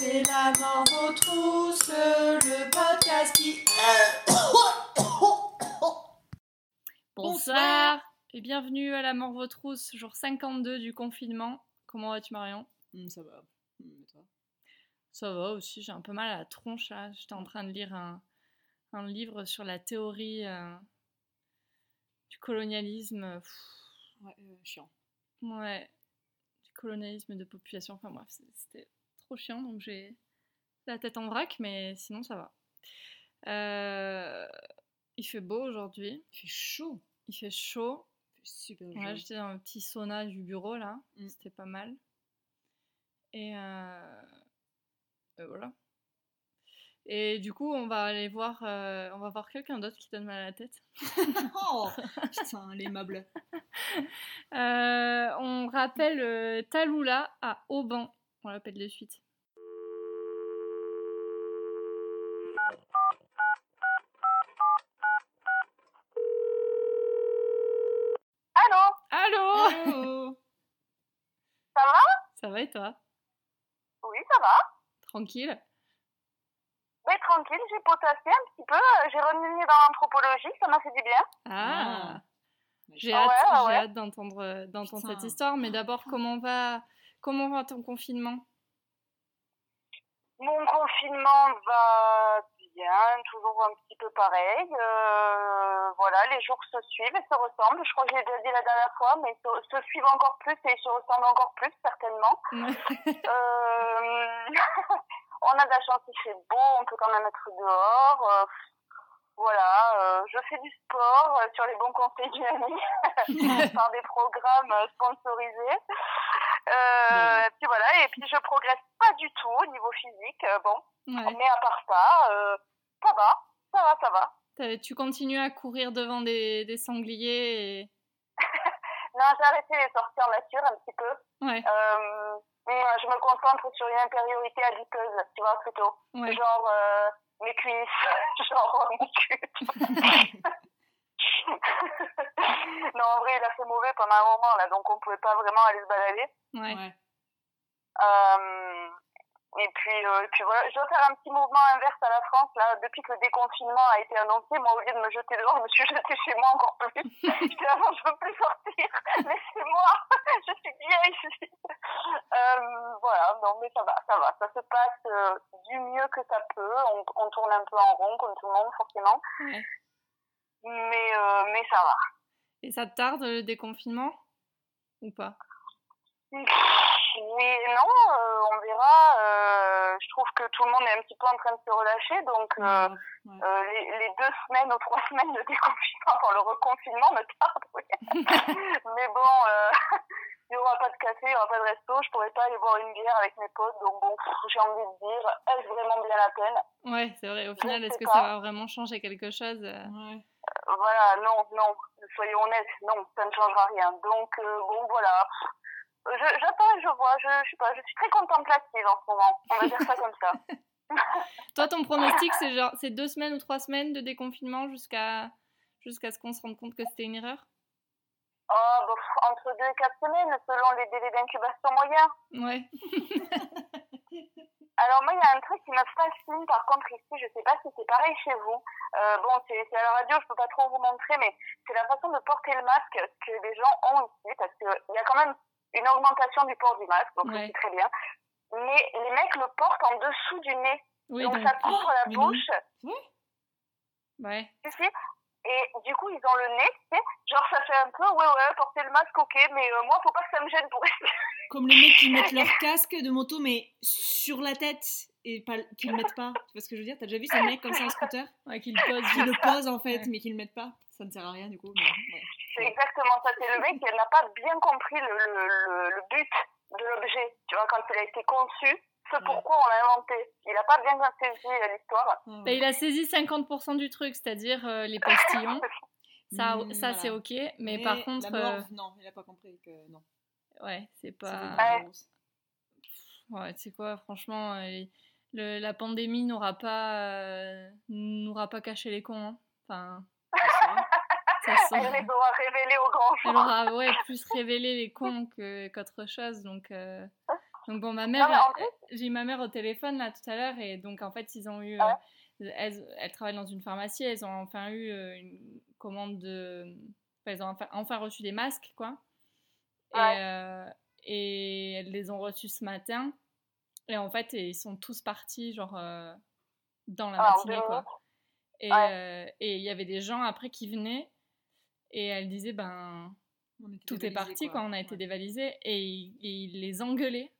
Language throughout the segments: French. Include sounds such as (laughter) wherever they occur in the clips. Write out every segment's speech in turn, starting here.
C'est la mort aux trousses, le podcast qui. (coughs) Bonsoir et bienvenue à la mort trousses, jour 52 du confinement. Comment vas-tu Marion? Hum, ça va. Toi? Ça va aussi, j'ai un peu mal à la tronche là. J'étais en train de lire un, un livre sur la théorie euh, du colonialisme. Pff, Ouais, euh, chiant. ouais, du colonialisme de population. Enfin bref, c'est- c'était trop chiant donc j'ai la tête en vrac, mais sinon ça va. Euh, il fait beau aujourd'hui, Il fait chaud. il fait chaud. Il fait super chaud. J'étais dans le petit sauna du bureau là, Mm. c'était pas mal. Et, euh, et voilà. Et du coup, on va aller voir, euh, on va voir quelqu'un d'autre qui donne mal à la tête. (laughs) Oh Putain, l'aimable. (laughs) On rappelle Taloula à Auban. On l'appelle de suite. Allô? Allô? (laughs) Ça va? Ça va et toi? Oui, ça va. Tranquille Mais tranquille, j'ai potassé un petit peu. euh, J'ai remis dans l'anthropologie, ça m'a fait du bien. Ah, Ah. J'ai Ah hâte, ouais, ah ouais. hâte d'entendre, euh, cette histoire. Mais d'abord, comment va, comment va ton confinement? Mon confinement va bien, toujours un petit peu pareil. Euh, voilà, les jours se suivent et se ressemblent. Je crois que j'ai déjà dit la dernière fois, mais se, se suivent encore plus et se ressemblent encore plus, certainement. Euh, (laughs) on a de la chance, il fait beau, on peut quand même être dehors. euh, voilà, euh, je fais du sport euh, sur les bons conseils d'une amie (laughs) par des programmes sponsorisés. Euh, Puis voilà, et puis je progresse pas du tout au niveau physique. euh, bon, Ouais. mais à part ça, euh, ça va, ça va, ça va. Tu continues à courir devant des, des sangliers et... (laughs) Non, j'ai arrêté les sorties en nature un petit peu. Ouais, Euh, je me concentre sur une infériorité adipeuse, tu vois, plutôt. ouais. Genre mes cuisses, (laughs) genre mon cul. (laughs) (laughs) non, en vrai, il a fait mauvais pendant un moment, là, donc on pouvait pas vraiment aller se balader. ouais. Euh, et puis, euh, et puis voilà, je dois faire un petit mouvement inverse à la France, là, depuis que le déconfinement a été annoncé, moi, au lieu de me jeter dehors, je me suis jetée chez moi encore plus. (laughs) J'étais avant, je veux plus sortir, (laughs) laissez-moi, je suis bien ici. Euh, voilà, non, mais ça va, ça va, ça se passe euh, du mieux que ça peut, on, on tourne un peu en rond, comme tout le monde, forcément, Ouais. Mais, euh, mais ça va. Et ça te tarde le déconfinement? Ou pas? Et non, euh, on verra. euh, je trouve que tout le monde est un petit peu en train de se relâcher, donc euh, Ouais. euh, les, les deux semaines ou trois (laughs) semaines de déconfinement pour le reconfinement me tardent. oui. (laughs) Mais bon, euh, il n'y aura pas de café, il n'y aura pas de resto, je pourrais pas aller boire une bière avec mes potes, donc bon, j'ai envie de dire, est-ce vraiment bien la peine? Ouais, c'est vrai. Au final, est-ce que pas. ça va vraiment changer quelque chose euh? Ouais. Euh, Voilà, non, non, soyons honnêtes, non, ça ne changera rien. Donc euh, bon, voilà. Je- J'attends et je vois, je, je sais pas, je suis très contemplative en ce moment, on va dire ça comme ça. (laughs) Toi, ton pronostic, c'est genre c'est deux semaines ou trois semaines de déconfinement jusqu'à jusqu'à ce qu'on se rende compte que c'était une erreur? Oh, bah, pff, entre deux et quatre semaines, selon les délais d'incubation moyens. Ouais. (laughs) Alors moi, il y a un truc qui me fascine, par contre, ici, je sais pas si c'est pareil chez vous. Euh, bon, c'est à la radio, je peux pas trop vous montrer, mais c'est la façon de porter le masque que les gens ont ici, parce qu'il y a quand même une augmentation du port du masque, donc Ouais. c'est très bien. Mais les mecs le portent en dessous du nez, Oui, donc ça couvre la non. bouche. ouais. Tu sais, et du coup, ils ont le nez, tu sais, genre ça fait un peu, ouais, ouais, porter le masque, ok, mais euh, moi, faut pas que ça me gêne pour rester. (laughs) Comme les mecs qui mettent leur (laughs) casque de moto, mais sur la tête et pas, qui le mettent pas. Tu vois ce que je veux dire? T'as déjà vu ces mecs comme ça en scooter? Ouais, qu'il pose. Qui le posent en fait, Ouais. mais qui le mettent pas Ça ne sert à rien du coup. Ouais. C'est exactement ça. C'est le mec qui n'a pas bien compris le, le, le, le but de l'objet. Tu vois, quand il a été conçu, ce Ouais. pourquoi on l'a inventé. Il n'a pas bien saisi euh, l'histoire. Bah, il a saisi 50% du truc, c'est-à-dire euh, les postillons. (laughs) Ça, Mm, ça voilà. c'est ok, mais, Mais par contre, La euh, morve, non, il a pas compris que non. ouais, c'est pas. Ouais. Ouais, tu sais quoi, franchement, euh, le- la pandémie n'aura pas, euh, n'aura pas caché les cons. hein. Enfin, (laughs) Elle les aura révélés au grand jour. Elle aura ouais, plus révélé les cons que- qu'autre chose, donc euh, (laughs) Donc bon, ma mère, j'ai eu ma mère au téléphone là tout à l'heure et donc en fait ils ont eu, Ouais. euh, elles, elles travaillent dans une pharmacie, elles ont enfin eu euh, une commande de, enfin, elles ont enfin, enfin reçu des masques quoi. Ouais. Et, euh, et elles les ont reçus ce matin et en fait ils sont tous partis genre euh, dans la Ah, matinée quoi. Et Ouais. euh, il y avait des gens après qui venaient et elles disaient ben On était tout est parti quoi. on a été Ouais. dévalisés et et il les engueulait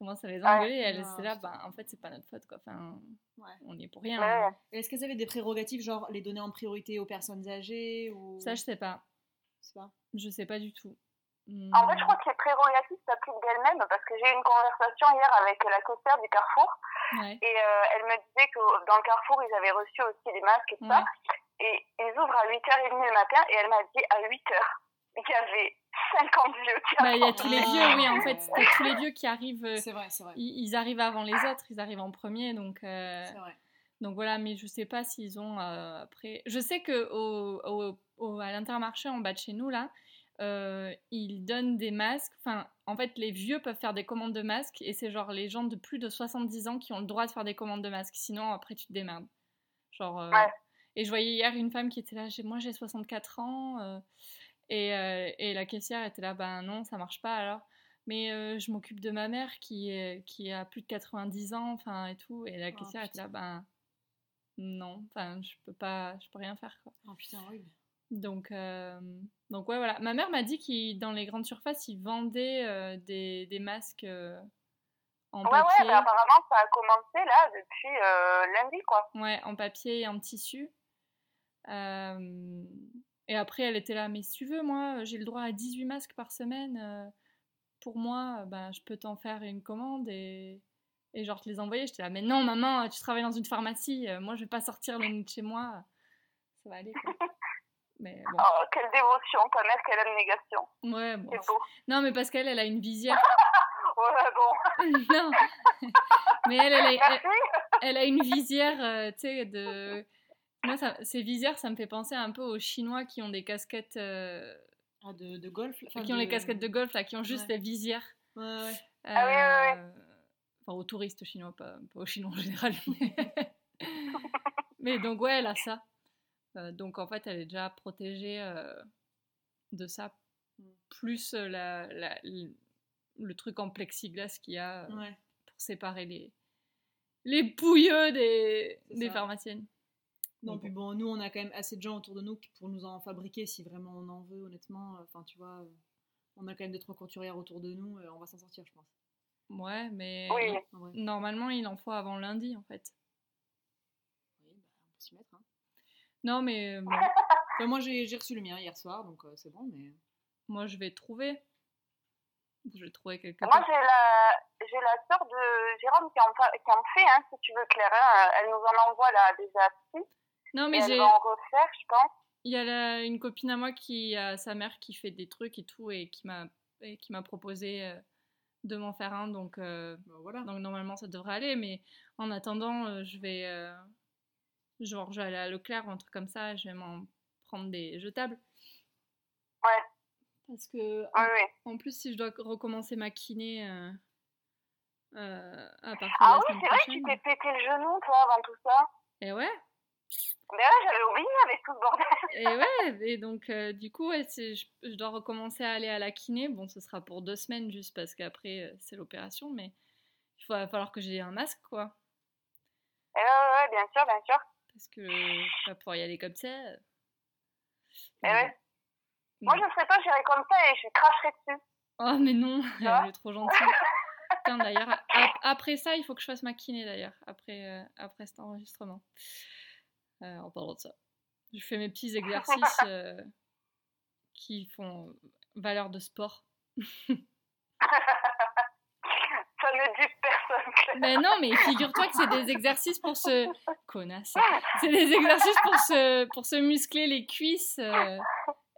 commence à les engueuler et elle était là bah en fait c'est pas notre faute quoi enfin Ouais. on y est pour rien Ouais, hein. Est-ce qu'elles avaient des prérogatives, genre les donner en priorité aux personnes âgées ou... ça je sais pas Je sais pas. je sais pas du tout Hmm. En fait, je crois que les prérogatives s'appliquent d'elles-mêmes parce que j'ai eu une conversation hier avec la caissière du Carrefour ouais et euh, elle me disait que dans le Carrefour, ils avaient reçu aussi des masques et tout ça. Et ils ouvrent à 8h30 le matin et elle m'a dit à 8h, il y avait 50 vieux qui bah il y a tous les vieux oui en fait t'as tous les vieux qui arrivent euh, C'est vrai, c'est vrai. ils, ils arrivent avant les autres ils arrivent en premier donc euh, C'est vrai. Donc voilà, mais je sais pas s'ils ont euh, après. Je sais que au, au- au- à l'intermarché en bas de chez nous là, euh, ils donnent des masques. Enfin, en fait, les vieux peuvent faire des commandes de masques et c'est genre les gens de plus de 70 ans qui ont le droit de faire des commandes de masques. Sinon, après, tu te démerdes. Genre. euh, Ouais. Et je voyais hier une femme qui était là. Moi, j'ai 64 ans euh, et, euh, et la caissière était là. Ben non, ça marche pas alors. Mais euh, je m'occupe de ma mère qui, est- qui a plus de 90 ans, enfin et tout. Et la Oh, caissière était là, ben non, enfin je peux pas, je peux rien faire quoi. Oh putain, horrible. Donc, euh, donc ouais voilà. Ma mère m'a dit qu'ils dans les grandes surfaces ils vendaient euh, des, des masques euh, en Ouais, ouais, papier, mais apparemment, ça a commencé là depuis euh, lundi, quoi. ouais en papier et en tissu. Euh, et après elle était là, mais si tu veux moi j'ai le droit à 18 masques par semaine. euh, pour moi, ben, je peux t'en faire une commande et, et genre te les envoyer. J'étais là, mais non, maman, tu travailles dans une pharmacie, euh, moi je vais pas sortir le nez de chez moi, ça va aller quoi. (laughs) Mais bon, Oh, quelle dévotion, ta mère, quelle abnégation. ouais, bon. C'est beau. Non, mais parce qu'elle, elle a une visière. (laughs) Ouais, bon. (laughs) non, mais elle, elle a, elle, Merci. elle a une visière, euh, tu sais, de. Moi, ça, ces visières, ça me fait penser un peu aux Chinois qui ont des casquettes. euh, Ah, de, de golf enfin, qui ont les casquettes de golf, là, qui ont juste Ouais. la visière. Ouais, ouais. Ah oui, oui, Euh, Enfin, aux touristes chinois, pas, pas aux Chinois en général. (laughs) Mais, (laughs) mais donc, ouais, elle a ça. Euh, donc, en fait, elle est déjà protégée euh, de ça. Plus euh, la, la- le, le truc en plexiglas qu'il y a euh, Ouais. pour séparer les, les bouilleux des, des pharmaciennes. Non, puis bon, nous, on a quand même assez de gens autour de nous pour nous en fabriquer si vraiment on en veut, honnêtement. Enfin, tu vois, euh, on a quand même deux, trois couturières autour de nous, euh, on va s'en sortir, je pense. Ouais, mais Oui. normalement, il en faut avant lundi, en fait. Oui, bah, on peut s'y mettre. Hein. Non, mais euh, (laughs) bon, Enfin, moi, j'ai j'ai reçu le mien hier soir, donc euh, c'est bon, mais. moi, je vais trouver. Je vais trouver quelque Moi, j'ai la, j'ai la sœur de Jérôme qui en, fa- qui en fait, hein, si tu veux, Claire. hein. Elle nous en envoie là déjà six. Non, mais elle j'ai. va en refaire, je pense. Il y a la- une copine à moi qui a sa mère qui fait des trucs et tout et qui m'a et qui m'a proposé euh, de m'en faire un donc euh, Bah, voilà. donc normalement ça devrait aller mais en attendant euh, je vais euh, genre je vais aller à Leclerc ou un truc comme ça je vais m'en prendre des jetables Ouais. parce que Oui, oui. en plus si je dois recommencer ma kiné euh, euh, à partir Ah de la oui, c'est vrai que tu t'es pété le genou, toi, avant tout ça. et ouais Mais ouais, j'avais oublié avec tout ce bordel. Et ouais, et donc euh, du coup, ouais, je, je dois recommencer à aller à la kiné. Bon, ce sera pour deux semaines juste parce qu'après euh, c'est l'opération, mais il va falloir que j'ai un masque, quoi. Et ouais, ouais, ouais, bien sûr, bien sûr. Parce que je vais pas pouvoir y aller comme ça. Et ouais. Non. Moi, je serais pas, j'irais comme ça et je cracherais dessus. Oh, mais non, elle est trop gentille. (laughs) D'ailleurs, ap- après ça, il faut que je fasse ma kiné, d'ailleurs, après, euh, après cet enregistrement. Euh, en parlant de ça. Je fais mes petits exercices euh, qui font valeur de sport. (laughs) Ça ne dit personne, Claire. Mais non, mais figure-toi que c'est des exercices pour se... Connasse. C'est des exercices pour se, pour se muscler les cuisses. euh,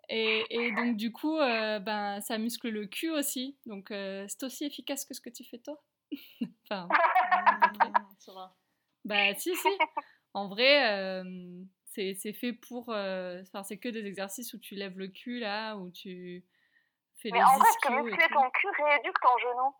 et, et donc, du coup, euh, ben, ça muscle le cul aussi. Donc, euh, c'est aussi efficace que ce que tu fais toi. (laughs) enfin, ça va. bah, si, si. En vrai, euh, c'est c'est fait pour... euh, Enfin, c'est que des exercices où tu lèves le cul, là, où tu fais Mais les en vrai, ischios et muscler ton cul rééduque ton genou.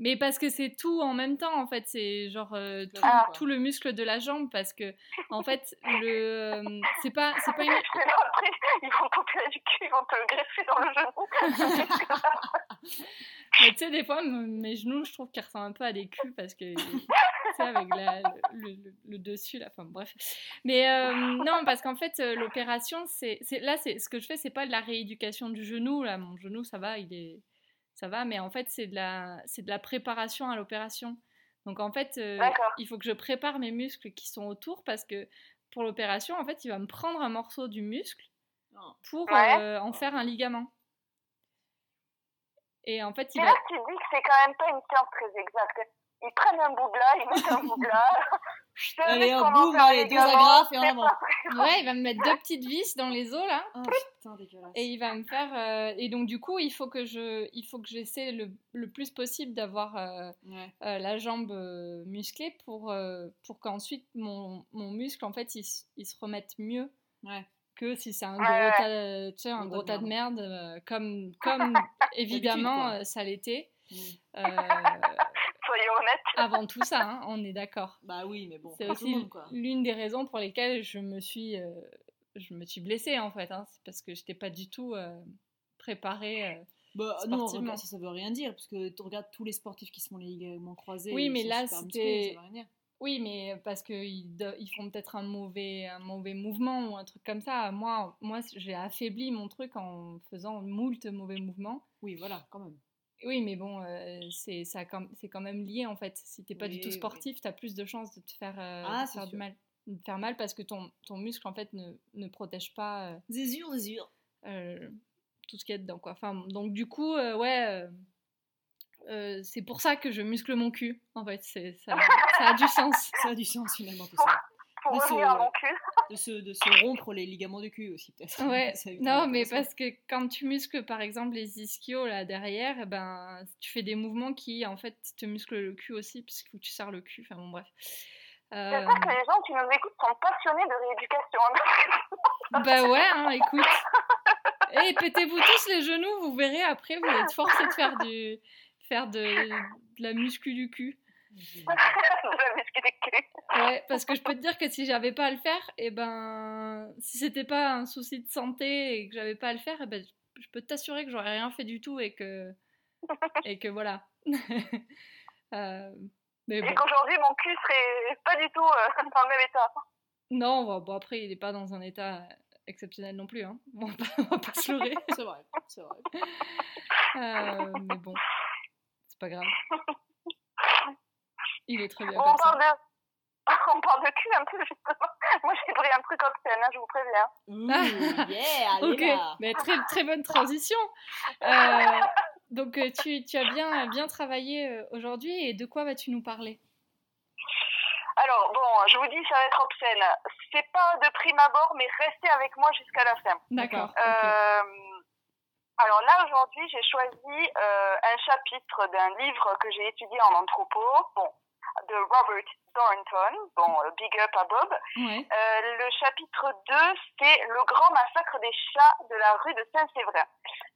Mais parce que c'est tout en même temps, en fait. C'est genre euh, tout, Ah. tout le muscle de la jambe. Parce que, en fait, (laughs) le. euh, C'est pas, c'est pas une. Après, ils vont t'opérer du cul, ils vont te le greffer dans le genou. (laughs) Mais tu sais, des fois, mes genoux, je trouve qu'ils ressemblent un peu à des culs parce que, tu (laughs) avec la- le, le- le dessus, là, enfin bref. Mais euh, non, parce qu'en fait, euh, l'opération, c'est là, c'est ce que je fais, c'est pas de la rééducation du genou. Là, mon genou, ça va, il est, ça va, mais en fait, c'est de la, c'est de la préparation à l'opération. Donc en fait, euh, il faut que je prépare mes muscles qui sont autour parce que pour l'opération, en fait, il va me prendre un morceau du muscle pour Ouais. euh, en faire un ligament. Et en fait, il Et va, là, tu dis que c'est quand même pas une science très exacte. Ils prennent un bout de là, ils mettent un bout de là. (laughs) Je te Allez, hop, comment boum, allez, les deux agrafes et un Ouais, il va me mettre deux petites vis dans les os là, Oh putain, dégueulasse. et il va me faire. euh, et donc du coup, il faut que je, il faut que j'essaie le, le plus possible d'avoir euh, Ouais. euh, la jambe euh, musclée pour euh, pour qu'ensuite mon, mon muscle en fait il, se- il se remette mieux Ouais. que si c'est un gros ouais. tas, tu sais, un Gros tas de de merde euh, comme (laughs) comme évidemment euh, ça l'était Mm. euh, (laughs) Avant tout ça, hein, on est d'accord. Bah oui, mais bon, C'est aussi l'une des raisons pour lesquelles je me suis, euh, je me suis blessée en fait. hein. C'est parce que je n'étais pas du tout euh, préparée. euh. Bah, non, regarde, ça, ça veut rien dire, parce que tu regardes tous les sportifs qui se font les ligaments croisés. Oui, mais sont là, c'était- musclés, ça veut rien dire. Oui, mais parce qu'ils ils font peut-être un mauvais, un mauvais mouvement ou un truc comme ça. Moi, moi j'ai affaibli mon truc en faisant moult mauvais mouvements. Oui, voilà, quand même. Oui, mais bon, euh, c'est ça quand- c'est quand même lié en fait. Si t'es pas du tout sportif, tu as plus de chances de te faire, euh, Ah, de faire du mal. De te faire mal parce que ton, ton muscle en fait ne, ne protège pas. euh, Zésure, zésure. euh, tout ce qu'il y a dedans quoi. Enfin, donc du coup, euh, ouais, c'est pour ça que je muscle mon cul. En fait, c'est ça, ça a du sens. Ça a du sens, finalement, tout ça. Pour revenir à mon cul. De se, de se rompre les ligaments du cul aussi, peut-être. Ouais. (laughs) Non, mais parce que quand tu muscles par exemple les ischios là derrière, eh ben tu fais des mouvements qui en fait te musclent le cul aussi parce que tu serres le cul. Enfin bon bref. Euh, J'espère que les gens qui nous écoutent sont passionnés de rééducation. Bah ouais, hein, écoute. Et pétez-vous tous les genoux, vous verrez après, vous êtes forcés de faire du faire de, de la muscu du cul. (laughs) Ouais, parce que je peux te dire que si j'avais pas à le faire, et ben si c'était pas un souci de santé et que j'avais pas à le faire, eh ben je- peux t'assurer que j'aurais rien fait du tout et que (laughs) et que voilà. (laughs) Euh, mais Et bon. qu'aujourd'hui, mon cul serait pas du tout euh, dans le même état. Non, bon, bon, après il est pas dans un état exceptionnel non plus hein. On va pas, on va pas se leurrer. C'est vrai, c'est vrai. Euh, mais bon, c'est pas grave. Il est très bien On comme ça. parle de... (laughs) On parle de cul un peu, justement. (laughs) Moi, j'ai pris un truc obscène, hein, je vous préviens. Ouh, yeah, (laughs) allez Ok, là. mais très, très bonne transition. Euh, donc euh, tu, tu as bien, bien travaillé euh, aujourd'hui et de quoi vas-tu nous parler? Alors, bon, je vous dis, ça va être obscène. C'est pas de prime abord, mais restez avec moi jusqu'à la fin. D'accord. alors là, aujourd'hui, j'ai choisi euh, un chapitre d'un livre que j'ai étudié en anthropo, bon, de Robert Dornton, bon, euh, big up à Bob. Euh, le chapitre 2, c'est le grand massacre des chats de la rue de Saint-Séverin.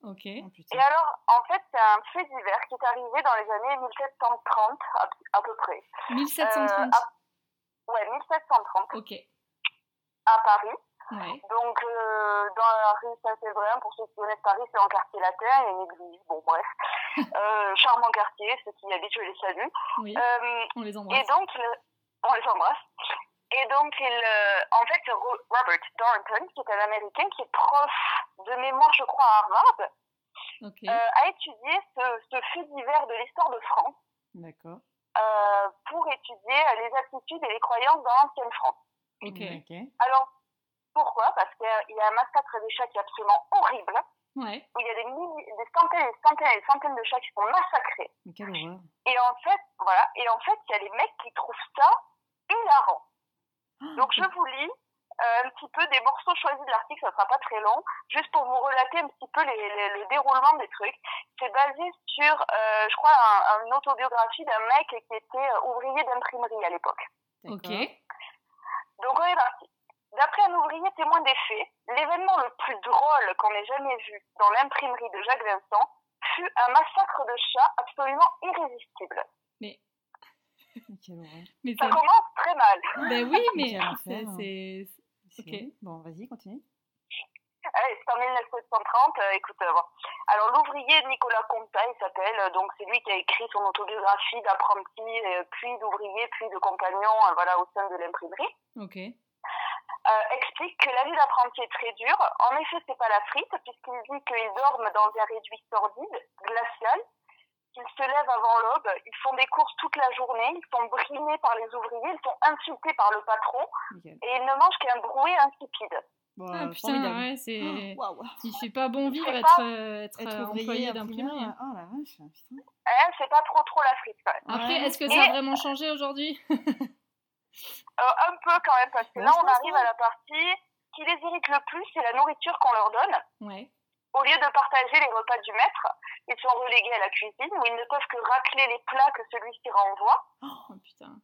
Ok. Oh. Et alors, en fait, c'est un fait divers qui est arrivé dans les années 1730 à, à peu près. 1730. Euh, Ouais, 1730 Ok. à Paris. Ouais. Donc, euh, dans la rue Saint-Séverin, pour ceux qui connaissent Paris, c'est en quartier latin, il y a une église, bon bref. (laughs) Euh, charmant quartier, ceux qui y habitent, je les salue. Oui. Euh, On les et embrasse. donc, le- on les embrasse. Et donc, il, euh, en fait, Ro- Robert Dornton, qui est un Américain, qui est prof de mémoire, je crois, à Harvard, Ok. euh, a étudié ce, ce fait divers de l'histoire de France D'accord. euh, pour étudier les attitudes et les croyances dans l'ancienne France. Ok. Ok. Alors, pourquoi? Parce qu'il y a un massacre des chats qui est absolument horrible, Ouais. où il y a des, milliers, des centaines et des centaines et des centaines de chats qui sont massacrés. Et en fait, voilà, et en fait, il y a des mecs qui trouvent ça hilarant. Donc, je vous lis euh, un petit peu des morceaux choisis de l'article, ça sera pas très long, juste pour vous relater un petit peu les, les- le déroulement des trucs. C'est basé sur, euh, je crois, un- une autobiographie d'un mec qui était euh, ouvrier d'imprimerie à l'époque. Ok. Donc on est parti. D'après un ouvrier témoin des faits, l'événement le plus drôle qu'on ait jamais vu dans l'imprimerie de Jacques Vincent fut un massacre de chats absolument irrésistible. Mais, mais Ça commence très mal. Ben oui, (laughs) mais c'est-. C'est- Ok. Bon, vas-y, continue. Ouais, c'est en 1930, euh, écoute, euh, bon. Alors l'ouvrier Nicolas Comta, il s'appelle, euh, donc c'est lui qui a écrit son autobiographie d'apprenti, euh, puis d'ouvrier, puis de compagnon, euh, voilà, au sein de l'imprimerie, Ok. Euh, explique que la vie d'apprenti est très dure. En effet, c'est pas la frite, puisqu'il dit qu'ils dorment dans un réduit sordide, glacial, qu'ils se lèvent avant l'aube, ils font des courses toute la journée, ils sont brimés par les ouvriers, ils sont insultés par le patron, et ils ne mangent qu'un brouet insipide. Bon, Ah putain, formidable. ouais, c'est. Waouh. Il fait pas bon vivre être, pas- euh, être, Être euh, ouvrier, employé d'imprimerie. hein. oh la vache, putain. Hein, c'est pas trop trop la frite. Après, Ouais. est-ce que ça a vraiment changé aujourd'hui? (laughs) un peu quand même, parce que Ouais, là, on arrive à la partie qui les irrite le plus, c'est la nourriture qu'on leur donne. Ouais. Au lieu de partager les repas du maître, ils sont relégués à la cuisine où ils ne peuvent que racler les plats que celui-ci renvoie. Oh putain.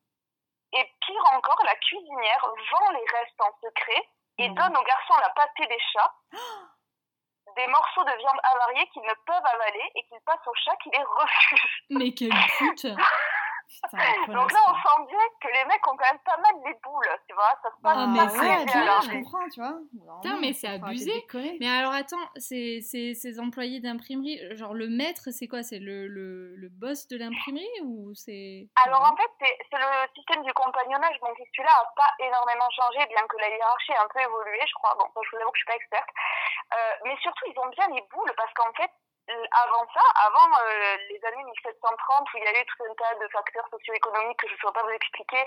Et pire encore, la cuisinière vend les restes en secret et Mhm. donne aux garçons la pâtée des chats, (gasps) des morceaux de viande avariée qu'ils ne peuvent avaler et qu'ils passent aux chats qui les refusent. Mais quelle pute (laughs) Putain, Donc là, on sent bien que les mecs ont quand même pas mal les boules, tu vois. Ça se passe Ah, mais c'est bien, je comprends, tu vois. Putain, mais c'est abusé. Mais... Mais alors attends, ces employés d'imprimerie, genre le maître, c'est quoi? C'est le, le, le boss de l'imprimerie ou c'est... Alors en fait, c'est c'est le système du compagnonnage. Donc celui-là n'a pas énormément changé, bien que la hiérarchie a un peu évolué, je crois. Bon, je vous avoue que je suis pas experte. Euh, mais surtout, ils ont bien les boules parce qu'en fait, euh, avant ça, avant euh, les années 1730, où il y a eu tout un tas de facteurs socio-économiques que je ne saurais pas vous expliquer,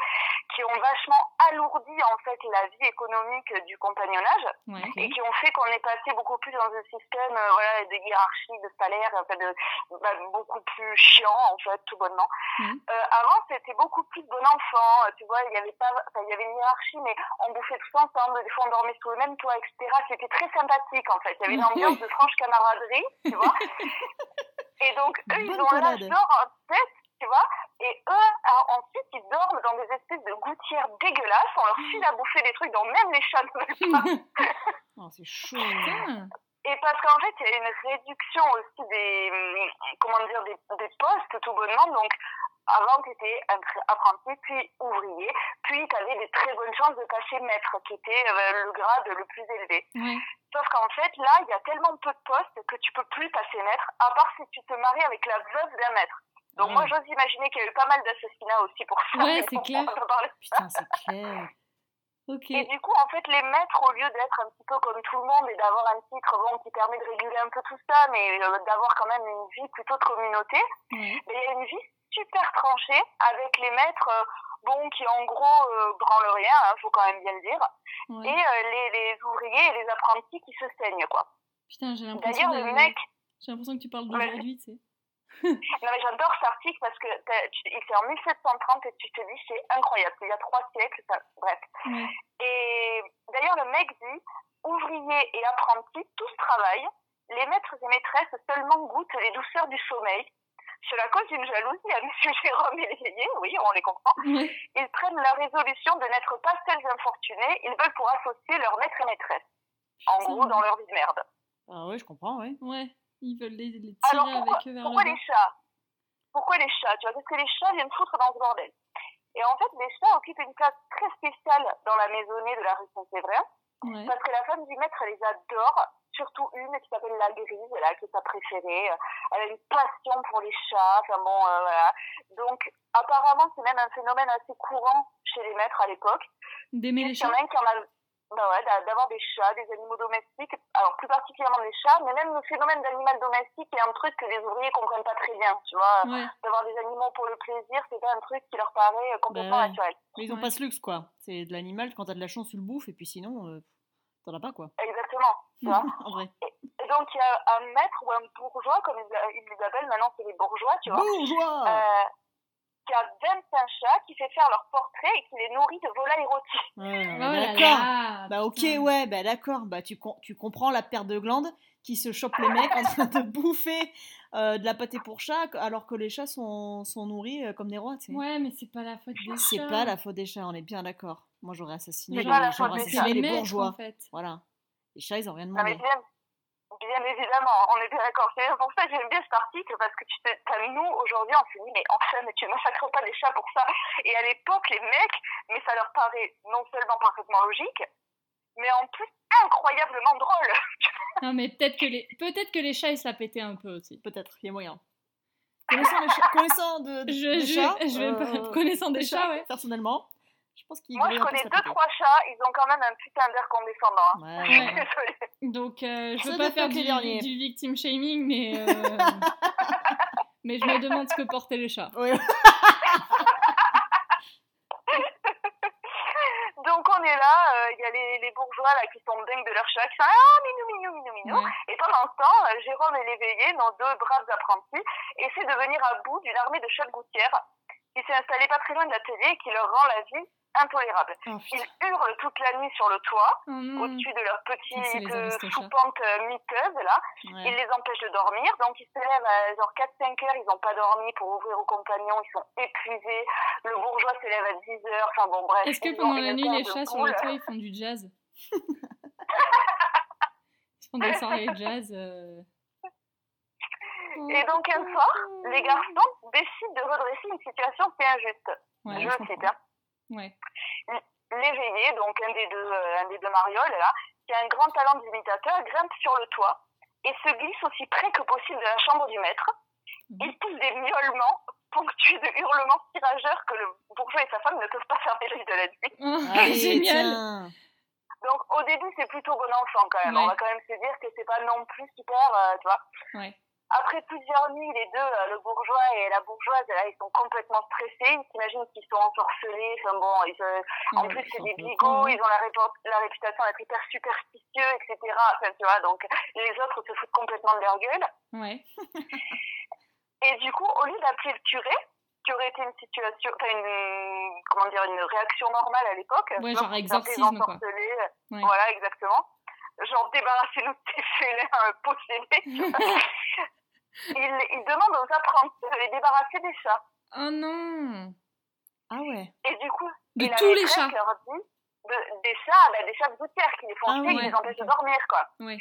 qui ont vachement alourdi en fait la vie économique du compagnonnage Ouais. et qui ont fait qu'on est passé beaucoup plus dans un système euh, voilà, de hiérarchie, de salaire, en fait, de, bah, beaucoup plus chiant en fait, tout bonnement. Euh, avant, c'était beaucoup plus bon enfant, tu vois, il y avait pas, il y avait une hiérarchie, mais on bouffait tous ensemble, des fois on dormait sous le même toit, etc. C'était très sympathique en fait, il y avait une (laughs) ambiance de franche camaraderie, tu vois. (laughs) et donc eux, ils ont collade. d'or en tête, tu vois, et eux, alors, ensuite, ils dorment dans des espèces de gouttières dégueulasses, on leur file à bouffer des trucs dont même les chats ne veulent pas. (laughs) (laughs) Oh, c'est chaud. Et parce qu'en fait, il y a une réduction aussi des, comment dire, des, des postes, tout bonnement. Donc, avant, tu étais apprenti, puis ouvrier, puis tu avais des très bonnes chances de passer maître, qui était euh, le grade le plus élevé. Sauf qu'en fait, là, il y a tellement peu de postes que tu peux plus passer maître, à part si tu te maries avec la veuve d'un maître. Donc, moi, j'ose imaginer qu'il y a eu pas mal d'assassinats aussi pour ça. Ouais, c'est clair. Putain, c'est clair. Et du coup, en fait, les maîtres, au lieu d'être un petit peu comme tout le monde et d'avoir un titre bon, qui permet de réguler un peu tout ça, mais euh, d'avoir quand même une vie plutôt de communauté, il y a une vie super tranchée avec les maîtres, euh, bon, qui en gros euh, branlent rien, hein, faut quand même bien le dire, et euh, les, les ouvriers et les apprentis qui se saignent, quoi. Putain, j'ai l'impression D'ailleurs, le mec, J'ai l'impression que tu parles Ouais. d'aujourd'hui, tu sais. Non mais j'adore cet article parce que tu- il fait en 1730 et tu te dis c'est incroyable, il y a trois siècles, ça, bref. Ouais. Et d'ailleurs, le mec dit ouvriers et apprentis, tous travaillent. Les maîtres et maîtresses seulement goûtent les douceurs du sommeil. Cela cause une jalousie à M. (laughs) Jérôme et les vieilliers, oui, on les comprend. Ouais. Ils prennent la résolution de n'être pas seuls infortunés, ils veulent pour associer leurs maîtres et maîtresses. En gros, dans leur vie de merde. Ah ouais, je comprends, ouais. Ouais. Ils veulent les, les tirer Alors pourquoi, avec eux vers pourquoi le les chats? Pourquoi les chats? Tu vois, qu'est-ce que les chats viennent foutre dans ce bordel Et en fait, les chats occupent une place très spéciale dans la maisonnée de la rue Saint-Séverin. Ouais. Parce que la femme du maître elle les adore, surtout une qui s'appelle la grise, là, qui est sa préférée. Elle a une passion pour les chats, enfin bon, euh, voilà. Donc, apparemment, c'est même un phénomène assez courant chez les maîtres à l'époque. D'aimer les Il y en chats? a un qui en a, bah ouais, d'a- d'avoir des chats, des animaux domestiques, alors plus particulièrement des chats, mais même le phénomène d'animal domestique est un truc que les ouvriers comprennent pas très bien, tu vois. Ouais. D'avoir des animaux pour le plaisir, c'est pas un truc qui leur paraît euh, complètement Bah naturel. Mais ils ont Ouais. pas ce luxe, quoi. C'est de l'animal, quand t'as de la chance, tu le bouffes, et puis sinon, euh, t'en as pas, quoi. Exactement, tu vois. (laughs) en vrai. Et donc, il y a un maître ou un bourgeois, comme ils, ils les appellent maintenant, c'est les bourgeois, tu vois, Bourgeois euh, qui a 25 chats, qui fait faire leur portrait et qui les nourrit de volailles rôties. Oh d'accord. là, Bah ok, ouais, bah d'accord. Bah tu, com- tu comprends la perte de glandes qui se chope les mecs en train de (laughs) bouffer euh, de la pâté pour chat alors que les chats sont, sont nourris euh, comme des rois. Ouais, mais c'est pas la faute des chats. C'est pas la faute des chats, on est bien d'accord. Moi j'aurais assassiné, les, j'aurais assassiné les bourgeois. en fait. Voilà. Les chats, ils ont rien mais demandé. Bien, évidemment, on est bien d'accord. C'est pour ça que j'aime bien cet article, parce que tu nous, aujourd'hui, on se dit, mais enfin, mais tu ne massacres pas les chats pour ça. Et à l'époque, les mecs, mais ça leur paraît non seulement parfaitement logique, mais en plus incroyablement drôle. (laughs) Non, mais peut-être que les, peut-être que les chats, ils se la pétaient un peu aussi. Peut-être, il y a moyen. (laughs) Connaissant, les connaissant de, de- Je, des je, chats, je vais pas, euh, connaissant des des chats, ouais. personnellement, je pense qu'il Moi, je connais deux, trois chats, ils ont quand même un putain d'air condescendant. hein. Ouais, (laughs) Je suis désolée. Donc, euh, je veux pas faire du, victim shaming, mais, euh, (laughs) mais je me demande ce que portaient les chats. Ouais. (laughs) Donc on est là, euh, il y a les, les bourgeois là qui sont dingues de leur chat, qui sont ah minou minou minou minou. Ouais. Et pendant ce temps, euh, Jérôme et l'éveillé, nos deux braves apprentis, essaient de venir à bout d'une armée de chats de gouttière qui s'est installée pas très loin de l'atelier et qui leur rend la vie intolérable. Oh, Ils hurlent toute la nuit sur le toit, Oh au-dessus de leur petite les euh, choupante euh, miteuse là. Ouais. Ils les empêchent de dormir, donc ils se lèvent à genre 4-5 heures, ils n'ont pas dormi pour ouvrir aux compagnons, ils sont épuisés. Le bourgeois se lève à 10 heures, enfin bon bref. Est-ce que pendant la nuit, les chats sur le toit, ils font du jazz (laughs) Ils font des soirées jazz. euh. Et donc un soir, les garçons décident de redresser une situation qui est injuste. Ouais, je je cite. Hein. Ouais. L'éveillé, donc un des deux, euh, un des deux marioles là, qui a un grand talent d'imitateur, grimpe sur le toit et se glisse aussi près que possible de la chambre du maître. Mhm. Il pousse des miaulements ponctués de hurlements tirageurs que le bourgeois et sa femme ne peuvent pas fermer l'œil de la nuit. (laughs) Oh, Allez, génial. Donc au début c'est plutôt bon enfant quand même. Ouais. On va quand même se dire que c'est pas non plus super, euh, tu vois. Ouais. Après plusieurs nuits, les deux, euh, le bourgeois et la bourgeoise, là, ils sont complètement stressés. Ils s'imaginent qu'ils sont ensorcelés. Enfin bon, ils, euh, en plus c'est des bigots, ils ont la, réputation d'être hyper superstitieux, etc. Enfin, tu vois, donc les autres se foutent complètement de leur gueule. Ouais. (laughs) Et du coup, au lieu d'appeler le curé, qui aurait été une situation, enfin une, comment dire, une réaction normale à l'époque. Ouais, genre exorcisme, quoi. Ouais. Voilà, exactement. Genre débarrasser-nous de tes félins euh, possédés. (laughs) il, il demande aux apprentis de les débarrasser des chats. Oh non Ah ouais. Et du coup, De tous les chats leur dit de- des chats, bah, des chats de gouttière qui les font Ah chier, ouais, qui les empêchent de dormir, quoi. Ouais.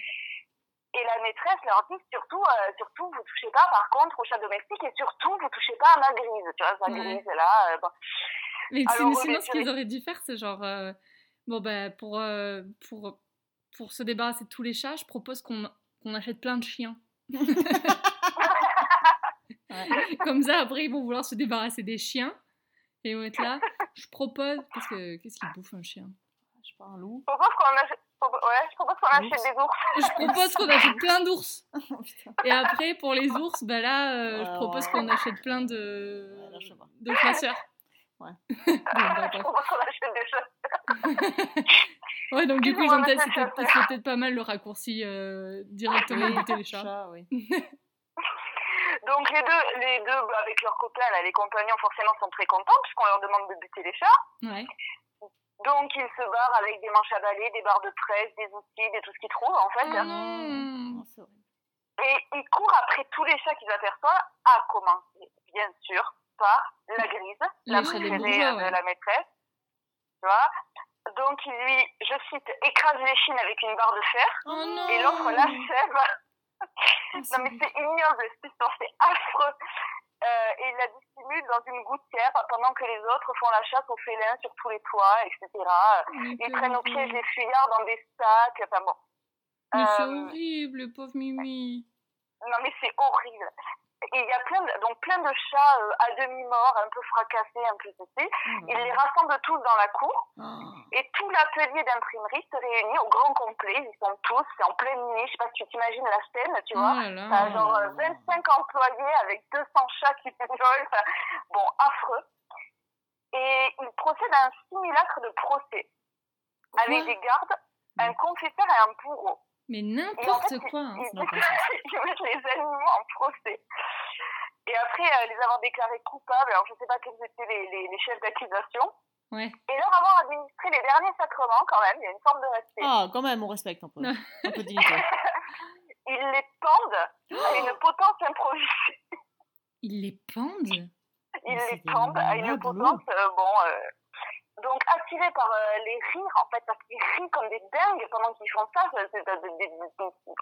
Et la maîtresse leur dit surtout, euh, surtout, vous touchez pas, par contre, aux chats domestiques et surtout, vous touchez pas à ma grise. Tu vois, sa Ouais. grise, là. euh, bon. Mais Alors, sinon, ce qu'ils auraient dû faire, c'est genre. euh, bon, bah, pour, euh, pour, pour se débarrasser de tous les chats, je propose qu'on qu'on achète plein de chiens. (laughs) Comme ça, après, ils vont vouloir se débarrasser des chiens. Et ils vont être là. Je propose. Qu'est-ce que- qu'est-ce qu'il bouffe un chien? Je sais pas, un loup. Je propose qu'on achète, ouais, je propose qu'on achète Ours. des ours. Je propose qu'on achète plein d'ours. (laughs) Oh. Et après, pour les ours, bah là, euh, je Ouais, propose ouais. qu'on achète plein de, Ouais, là, de chasseurs. Ouais. (laughs) Bon, bah, Je propose qu'on achète des chats. Ouais, donc du coup, Ils ils vont ont peut-être, mettre c'était peut-être pas mal le raccourci euh, directement Oui, buter les chats. chat, oui. (laughs) Donc les deux, les deux bah, avec leurs copains, là, les compagnons forcément sont très contents puisqu'on leur demande de buter les chats. Ouais. Donc ils se barrent avec des manches à balai, des barres de presse, des outils, des tout ce qu'ils trouvent en fait. Oh horrible. Et ils courent après tous les chats qu'ils aperçoivent, à commencer bien sûr par la grise, la Les préférée de ouais. la maîtresse. Tu vois Donc il lui, je cite, écrase les chines avec une barre de fer Oh non. et l'autre l'achève. Ah, Non mais c'est ignoble, cette histoire, c'est affreux. Euh, et il la dissimule dans une gouttière pendant que les autres font la chasse aux félins sur tous les toits, etc. Ils prennent au piège les fuyards dans des sacs, enfin bon. Mais c'est Euh, horrible, le pauvre Mimi. Non mais c'est horrible. Et il y a plein de, donc plein de chats euh, à demi-morts, un peu fracassés, un peu ceci. Ils les rassemblent tous dans la cour Ah. et tout l'atelier d'imprimerie se réunit au grand complet. Ils sont tous, c'est en pleine nuit, je sais pas si tu t'imagines la scène, tu Oh vois. T'as genre euh, 25 employés avec 200 chats qui volent. Enfin, bon, affreux. Et il procède à un simulacre de procès avec des gardes, un confesseur et un bourreau. Mais n'importe (laughs) quoi. hein. Ils, mettent (laughs) les animaux en procès. Et après euh, les avoir déclarés coupables, alors je sais pas quels étaient les, les, les chefs d'accusation, Ouais. et leur avoir administré les derniers sacrements quand même, il y a une forme de respect. Ah, quand même, on respecte un peu. Un peu de dignité. (laughs) Ils les pendent à une (gasps) potence improvisée. Ils les pendent? Ils Mais les pendent à une potence, euh, bon... euh, donc attirés par euh, les rires, en fait, parce qu'ils rient comme des dingues pendant qu'ils font ça, c'est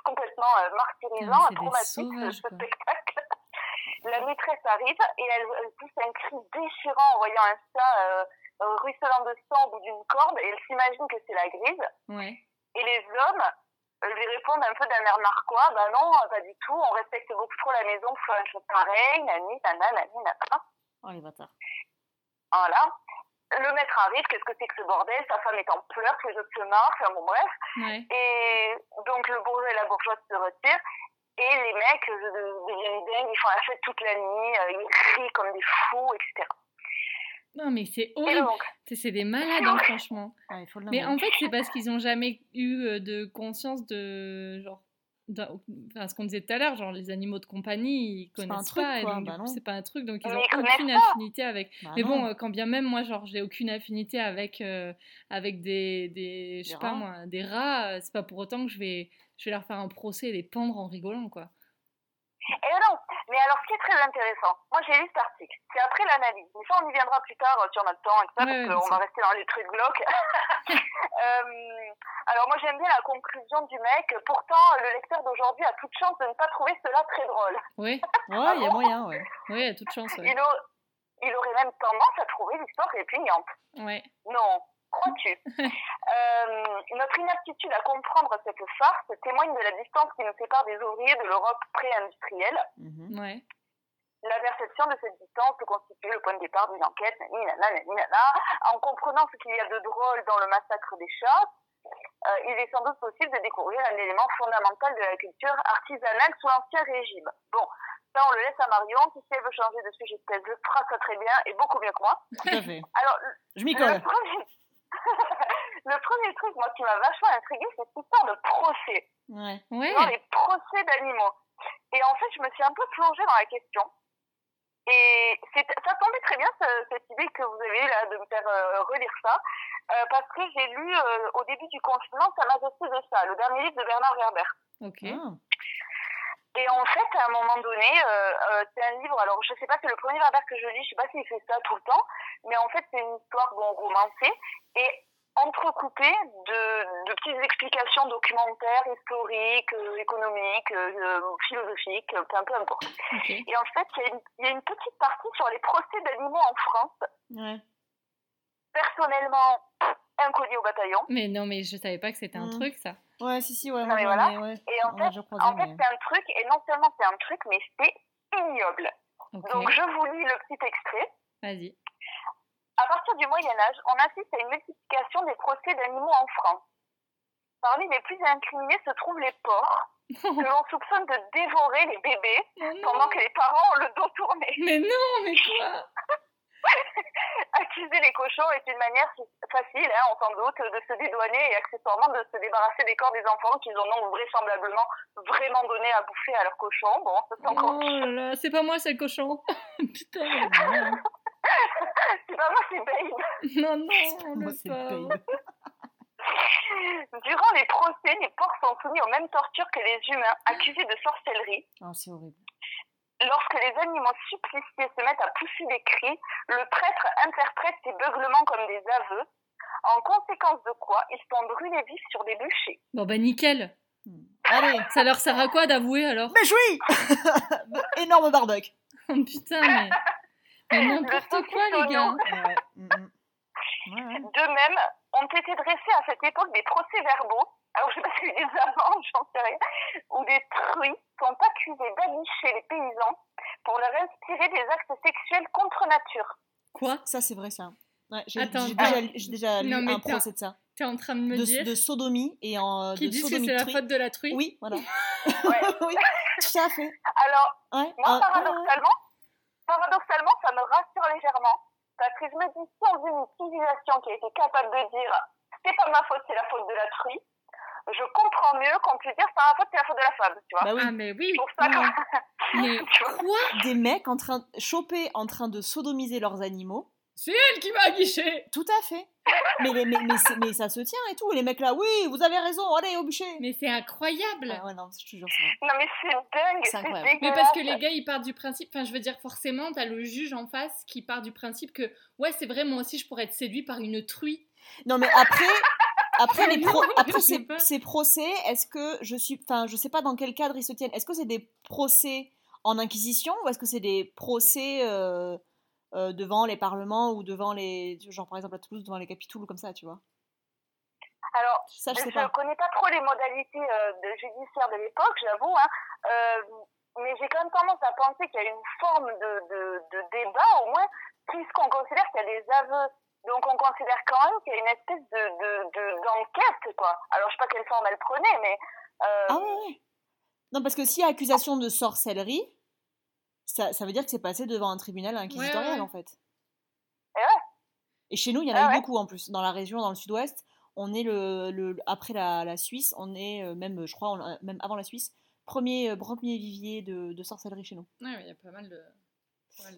complètement euh, martyrisant, des traumatique sauvages, ce spectacle. (laughs) La maîtresse arrive et elle, elle pousse un cri déchirant en voyant un chat euh, euh, ruisselant de sang au bout d'une corde et elle s'imagine que c'est la grise. Ouais. Et les hommes euh, lui répondent un peu d'un air narquois, bah non, pas du tout, on respecte beaucoup trop la maison pour faire une chose pareille, nani, nana, nani, nana. Oh les bâtards. Voilà. Le maître arrive, qu'est-ce que c'est que ce bordel Sa femme est en pleurs, tous les autres se marrent, enfin bon bref. Ouais. Et donc le bourgeois et la bourgeoise se retirent. Et les mecs euh, de- deviennent dingues, ils font la fête toute la nuit, euh, ils crient comme des fous, etc. Non, mais c'est horrible. C'est c'est des malades, hein, franchement. Ah, il faut le Mais en fait, c'est parce qu'ils ont jamais eu euh, de conscience de genre. Enfin, ce qu'on disait tout à l'heure, genre les animaux de compagnie, ils C'est pas un connaissent truc, pas, bah c'est pas un truc, donc ils Mais ont ils connaissent aucune pas. affinité avec. Bah Mais bon, non. euh, quand bien même, moi, genre, j'ai aucune affinité avec, euh, avec des, des, je sais Des pas rats. moi, des rats, euh, c'est pas pour autant que je vais, je vais leur faire un procès et les pendre en rigolant, quoi. Et non, mais alors ce qui est très intéressant, moi j'ai lu cet article, c'est après l'analyse, mais ça on y viendra plus tard euh, sur notre temps et tout ça, Ouais, parce qu'on va rester dans les trucs glauques. (laughs) Euh, alors moi j'aime bien la conclusion du mec, pourtant le lecteur d'aujourd'hui a toute chance de ne pas trouver cela très drôle. (laughs) Ouais, il y a moyen, ouais. ouais, à toute chance, ouais. Il, au- il aurait même tendance à trouver l'histoire répugnante. Ouais, Non, crois-tu Euh, Notre inaptitude à comprendre cette farce témoigne de la distance qui nous sépare des ouvriers de l'Europe pré-industrielle. Mhm. ouais. La perception de cette distance peut constituer le point de départ d'une enquête, nani, nana, nani, nana. En comprenant ce qu'il y a de drôle dans le massacre des chats, euh, il est sans doute possible de découvrir un élément fondamental de la culture artisanale sous l'Ancien Régime. Bon, ça on le laisse à Marion, qui si elle veut changer de sujet de thèse, le fera ça très bien et beaucoup mieux que moi. Tout à fait. Alors, Je m'y le colle. premier... le premier truc, moi, qui m'a vachement intriguée, c'est cette histoire de procès. Ouais. Dans les procès d'animaux. Et en fait, je me suis un peu plongée dans la question. Et c'est- ça tombait très bien, ce- cette idée que vous avez eue là, de me faire euh, relire ça. euh, parce que j'ai lu, euh, au début du confinement, Ça Majesté de ça, le dernier livre de Bernard Werber. ok. Et en fait, à un moment donné, euh, euh, c'est un livre, alors je sais pas, c'est le premier Werber que je lis, je sais pas s'il fait ça tout le temps, mais en fait, c'est une histoire bon, romancée et entrecoupée de, de petites explications documentaires, historiques, euh, économiques, euh, philosophiques, euh, peu, peu importe. ok. Et en fait, il y, a une- il y a une petite partie sur les procès d'animaux en France. Ouais. Personnellement, inconnu au bataillon. Mais non, mais je savais pas que c'était un Mm. truc, ça. Ouais, si, si, ouais. Non, mais voilà. ouais. Et en fait, fait, c'est un truc, et non seulement c'est un truc, mais c'est ignoble. Donc, je vous lis le petit extrait. vas-y. À partir du Moyen Âge, on assiste à une multiplication des procès d'animaux en France. Parmi les plus incriminés se trouvent les porcs, (laughs) que l'on soupçonne de dévorer les bébés Oh pendant que les parents ont le dos tourné. Mais non, mais quoi? (laughs) (laughs) Accuser les cochons est une manière facile, hein, on s'en doute, de se dédouaner et accessoirement de se débarrasser des corps des enfants qu'ils ont donc vraisemblablement vraiment donné à bouffer à leurs cochons. Bon, c'est encore Oh là là, c'est pas moi, c'est le cochon. (laughs) Putain. Hein. (laughs) C'est pas moi, c'est Babe. Non, non, Moi, c'est. Babe. Durant les procès, les porcs sont soumis aux mêmes tortures que les humains, accusés de sorcellerie. Ah, c'est horrible. Lorsque les animaux suppliciés se mettent à pousser des cris, le prêtre interprète ces beuglements comme des aveux, en conséquence de quoi ils sont brûlés vifs sur des bûchers. Bon, bah nickel. Allez, Ça leur sert à quoi d'avouer alors? Mais oui (laughs) Énorme barbecue. (laughs) Oh putain, mais. Mais n'importe quoi, les gars. Ouais, ouais. De même, ont été dressés à cette époque des procès-verbaux, alors je sais (laughs) pas si c'est des amendes, j'en sais rien, où des truies sont accusés d'abicher les paysans pour leur inspirer des actes sexuels contre nature. Quoi? Ça, c'est vrai, ça. Ouais, j'ai Attends, j'ai attends. déjà, lu- j'ai déjà lu Non, mais un procès de ça. T'es en train de me De, dire de sodomie et en, qu'ils de disent que sodomie c'est la faute de la truie Oui, voilà. (laughs) Ouais. (laughs) oui, tout à fait. Alors, Ouais. moi, ah, paradoxalement, paradoxalement, ça me rassure légèrement, parce que je me dis, si on veut une civilisation qui a été capable de dire c'est pas ma faute, c'est la faute de la truie, je comprends mieux qu'on puisse dire c'est ma faute, c'est la faute de la femme, tu vois. Bah oui. Ah, mais oui. Ça. Mais (laughs) quoi Des mecs en train, chopés en train de sodomiser leurs animaux? C'est elle qui m'a aguiché Tout à fait. Mais, les- mais, mais, ça se tient et tout. Et les mecs là, oui, vous avez raison, allez au bûcher. Mais c'est incroyable Ah ouais, non, je te jure, c'est vrai. Non, mais c'est dingue, C'est incroyable. Mais parce que les gars, ils partent du principe, enfin je veux dire forcément, t'as le juge en face qui part du principe que ouais c'est vrai, moi aussi je pourrais être séduit par une truie. Non, mais après, après, les (laughs) pro- ces, procès, est-ce que je suis. Enfin, je sais pas dans quel cadre ils se tiennent. Est-ce que c'est des procès en inquisition ou est-ce que c'est des procès euh, euh, devant les parlements ou devant les. Genre par exemple à Toulouse, devant les capitouls ou comme ça, tu vois? Alors, Ça, je ne connais pas trop les modalités euh, de judiciaire de l'époque, j'avoue, hein, euh, mais j'ai quand même tendance à penser qu'il y a une forme de, de, de débat, au moins, puisqu'on considère qu'il y a des aveux. Donc on considère quand même qu'il y a une espèce de de- de- d'enquête, quoi. Alors je sais pas quelle forme elle prenait, mais... euh, Ah ouais, ouais. Non, parce que s'il y a accusation de sorcellerie, ça, ça veut dire que c'est passé devant un tribunal inquisitorial Ouais, ouais. en fait. Et ouais. Et chez nous, il y en a Ah eu beaucoup en plus. Dans la région, dans le sud-ouest, on est le, le après la, la Suisse, on est euh, même, je crois, on a- même avant la Suisse, premier, euh, premier vivier de, de sorcellerie chez nous. Ouais, il y a pas mal de,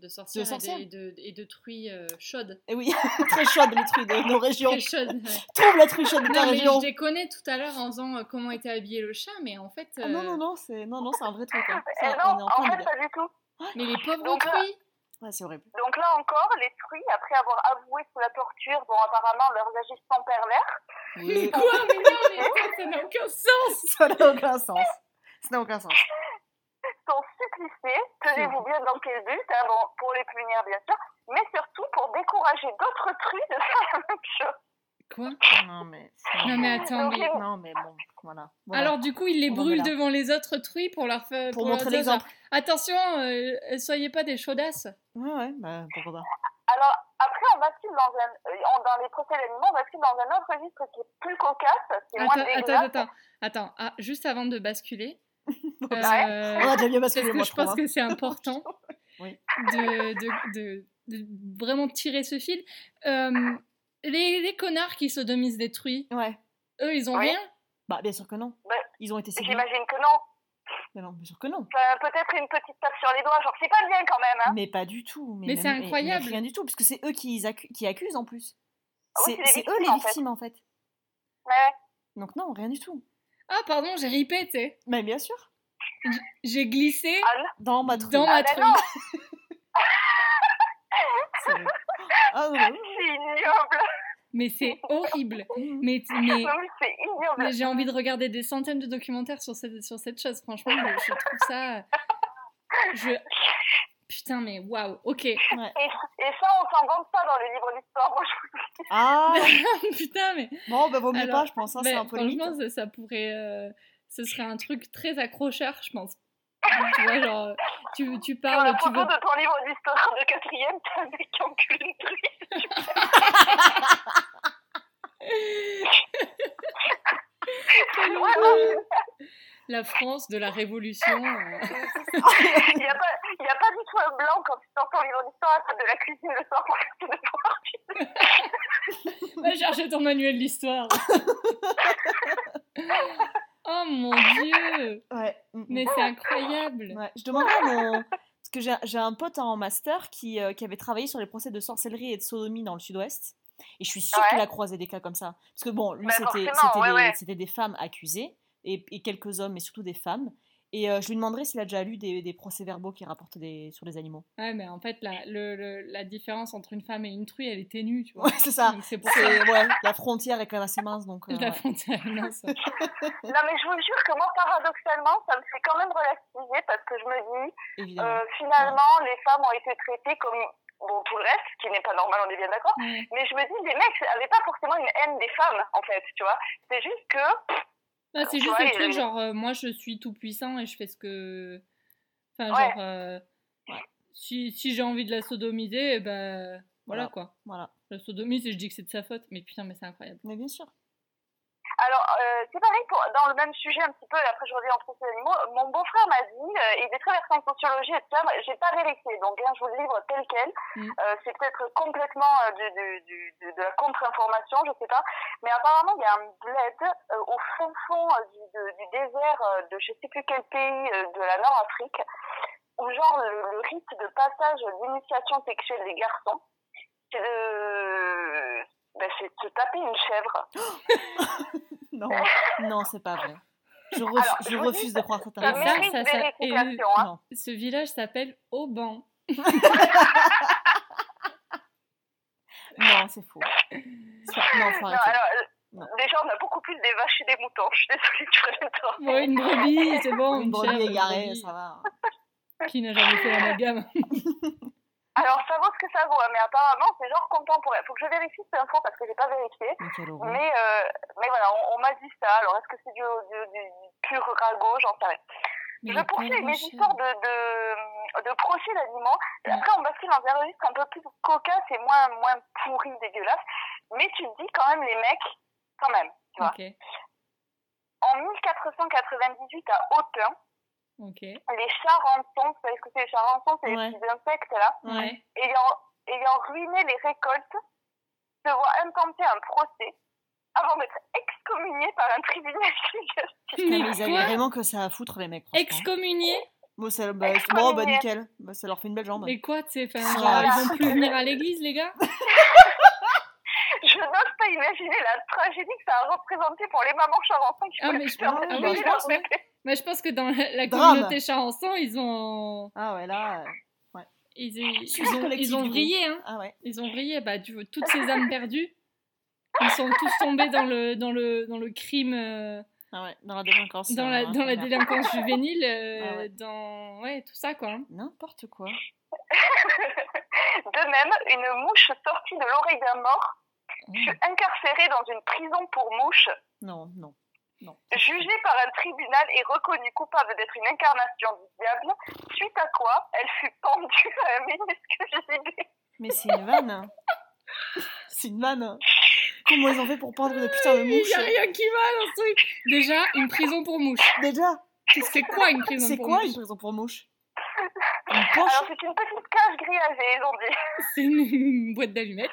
de sorcières, De sorcières. Et, de, et, de, et de truies euh, chaudes. Et oui, très chaude les trucs de nos régions. Très chaudes. ouais. (laughs) Trouve la truche de ta Non, mais région. je déconnais tout à l'heure en disant euh, comment était habillé le chat, mais en fait. Ah non, euh, non, non, c'est non, non, c'est un vrai truc. hein. eh Ça, non, on est en en fait, pas du tout. Mais les pauvres Donc là- truies Ouais, c'est horrible. Donc là encore, les truies, après avoir avoué sous la torture, bon, apparemment, leurs agissements pervers, Oui. Quoi? Mais non, mais (laughs) ça n'a aucun sens Ça n'a aucun sens. Ça n'a aucun sens. Sont suppliciés, tenez-vous bien dans quel but, hein, bon, pour les punir bien sûr, mais surtout pour décourager d'autres truies de faire la même chose. Quoi? Non, mais. Non, mais attends, mais. Non, mais bon, voilà. Voilà. Alors, du coup, ils les On en brûlent est là. devant les autres truies pour leur faire. pour leur montrer l'exemple. Attention, euh, soyez pas des chaudasses. Ouais, ouais, bah pourquoi pas. Alors, après, on bascule dans un, euh, on- dans les procès d'animaux, on bascule dans un autre registre qui est plus cocasse, qui est moins Attends, attends, dégueulasse. attends, attends. Ah, juste avant de basculer. (laughs) Ouais. euh, On a déjà bien parce que moi, je pense hein. que c'est important (laughs) Oui. de, de, de, de vraiment tirer ce fil. Euh, les, les connards qui sodomisent des truies, Ouais. eux, ils ont Oui. rien? Bah, bien sûr que non. Bah, Ils ont été séduits. J'imagine que non. Mais non, bien sûr que non. Peut-être une petite tape sur les doigts, genre, c'est pas bien quand même, hein. Mais pas du tout. Mais, Mais c'est incroyable. rien du tout, parce que c'est eux qui, accu- qui accusent en plus. Ah oui, C'est eux les victimes, en fait. victimes en fait. Ouais. Donc non, rien du tout. Ah, pardon, j'ai ripé, tu sais. Mais bien sûr. J'ai glissé Anne, Dans ma truc. dans Ah, ma ben. C'est- Ah c'est ignoble. Mais c'est horrible. non. Mais, j'ai envie de regarder des centaines de documentaires sur cette, sur cette chose. Franchement, je, je trouve ça. Je... (laughs) Putain, mais waouh, ok. Et, et ça, on s'en vante pas dans les livres d'histoire. Je Ah (laughs) Putain, mais. bon, bah vaut mieux Alors, pas, je pense. hein, mais c'est un peu franchement, ça, ça pourrait. euh, ce serait un truc très accrocheur, je pense. tu vois, genre, tu, parles, tu veux. de ton livre d'histoire de quatrième, t'as un mec qui encule une truie. La France de la Révolution. euh. Il n'y a, a pas du tout un blanc quand tu sors ton livre d'histoire à de la cuisine le soir pour faire tes devoirs. Va chercher ton manuel d'histoire. (laughs) oh mon dieu! Ouais. Mais c'est incroyable! Ouais, je demandais à mon. Parce que j'ai un pote en master qui, euh, qui avait travaillé sur les procès de sorcellerie et de sodomie dans le sud-ouest. Et je suis sûre Ouais. qu'il a croisé des cas comme ça. Parce que bon, lui, Bah, c'était forcément, c'était ouais, des, ouais. c'était des femmes accusées, et, et quelques hommes, mais surtout des femmes. Et euh, je lui demanderais s'il a déjà lu des, des procès-verbaux qui rapportent des, sur les animaux. Ouais, mais en fait, la, le, le- la différence entre une femme et une truie, elle est ténue, tu vois. Ouais, c'est ça. C'est pour ouais, la frontière est quand même assez mince, donc. euh, la ouais, frontière est mince. (laughs) Non, mais je vous jure que moi, paradoxalement, ça me fait quand même relativiser parce que je me dis, euh, finalement, les femmes ont été traitées comme bon, tout le reste, ce qui n'est pas normal, on est bien d'accord. Ouais. Mais je me dis, les mecs n'avaient pas forcément une haine des femmes, en fait, tu vois. C'est juste que, Ah, c'est juste vois, le truc, genre, euh, moi je suis tout puissant et je fais ce que. Enfin, Ouais. genre, euh, si, si j'ai envie de la sodomiser, eh ben voilà Voilà. quoi. Voilà. Je la sodomise et je dis que c'est de sa faute, mais putain, mais c'est incroyable. Mais bien sûr. Alors, euh, c'est pareil, pour, dans le même sujet un petit peu, et après je reviens en procès d'animaux, mon beau-frère m'a dit, euh, il est très versé en sociologie et tout ça, j'ai pas vérifié, donc hein, je vous le livre tel quel, Mm. Euh, c'est peut-être complètement euh, du, du, du- de, la contre-information, je sais pas, mais apparemment il y a un bled euh, au fond fond euh, du, de- du désert de je sais plus quel pays de la Nord-Afrique, où genre le, le rite de passage d'initiation sexuelle des garçons, c'est de... ben, c'est de se taper une chèvre. (laughs) Non, (laughs) non, c'est pas vrai. Je, ref- Alors, je je vous refuse dis, de croire que Ça t'as ça, ça, ça- et-. Hein. Non. Ce village s'appelle Auban. Non, c'est faux. Non, faut Non, alors, euh, Non. déjà, on a beaucoup plus des vaches et des moutons. (laughs) Je suis désolée, tu vas le temps. Bon, une brebis, c'est bon. Une brebis une égarée, brebis. ça va. Qui n'a jamais fait l'amalgame Alors, ça vaut ce que ça vaut, hein, mais apparemment, c'est genre contemporain. Faut que je vérifie cette info parce que j'ai pas vérifié. Mais euh, mais voilà, on, on m'a dit ça. Alors, est-ce que c'est du, du, pur ragot? J'en sais rien. Mais Je poursuis mes histoires de, de, de procès d'animaux. Ouais. Après, on bascule dans un registre un peu plus cocasse et moins, moins pourri, dégueulasse. Mais tu te dis quand même, les mecs, quand même, tu vois. Ok, En 1498, à Autun, ok. les charançons, vous savez ce que c'est les charançons C'est Ouais. les petits insectes, là, Ouais. ayant, ayant ruiné les récoltes, se voient intenter un procès avant d'être excommuniés par un tribunal (laughs) ecclésiastique. Putain, mais ils avaient vraiment que ça à foutre, les mecs. Excommunié Bon, ça, bah, Excommunié. bon, bah nickel. Bah, ça leur fait une belle jambe. Mais quoi, tu sais, voilà. ils vont plus venir à l'église, les gars (laughs) pas imaginer la tragédie que ça a représenté pour les mamans charançons qui Ah, pouvaient mais je pense- de ah oui, bébés je leur pense, ouais. bébé. Moi, je pense que dans la, communauté charançon, ils ont... Ah ouais, là. Ils, ont, ils ont vrillé, hein. Ah ouais. Ils ont vrillé, bah, tu vois, toutes ces âmes perdues. Ils sont tous tombés dans le, dans le, dans le crime, euh, Ah ouais, dans la délinquance. dans la, dans la merde. délinquance juvénile, euh, Ah ouais. dans... Ouais, tout ça, quoi. hein. N'importe quoi. (laughs) De même, une mouche sortie de l'oreille d'un mort fut incarcérée dans une prison pour mouches, Non, non. Non. jugée par un tribunal et reconnue coupable d'être une incarnation du diable, suite à quoi elle fut pendue à un minuscule gibet. Mais c'est une vanne. hein. (laughs) c'est une vanne. hein. Comment ils ont fait pour pendre une putain de Il y mouche a rien qui va dans ce truc. Déjà, une prison pour mouches. Déjà C'est quoi une prison C'est pour quoi mouches une prison pour mouche Alors c'est une petite cage grillagée, ils ont dit. C'est une, boîte d'allumettes.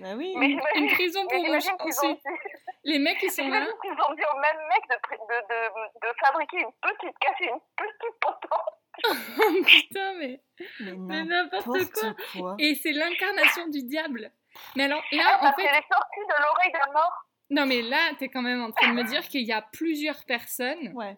Bah oui. Mais Une, prison pour ont Ensuite, les mecs, ils sont là. qu'ils ont dit au même mec de, pr- de, de, de fabriquer une petite cage et une petite potence. Oh (laughs) putain, mais, Mais n'importe quoi. Et c'est l'incarnation du diable. Mais alors là, Ah, en fait, qu'elle est sortie de l'oreille d'un mort. non mais là, t'es quand même en train de me dire qu'il y a plusieurs personnes Ouais.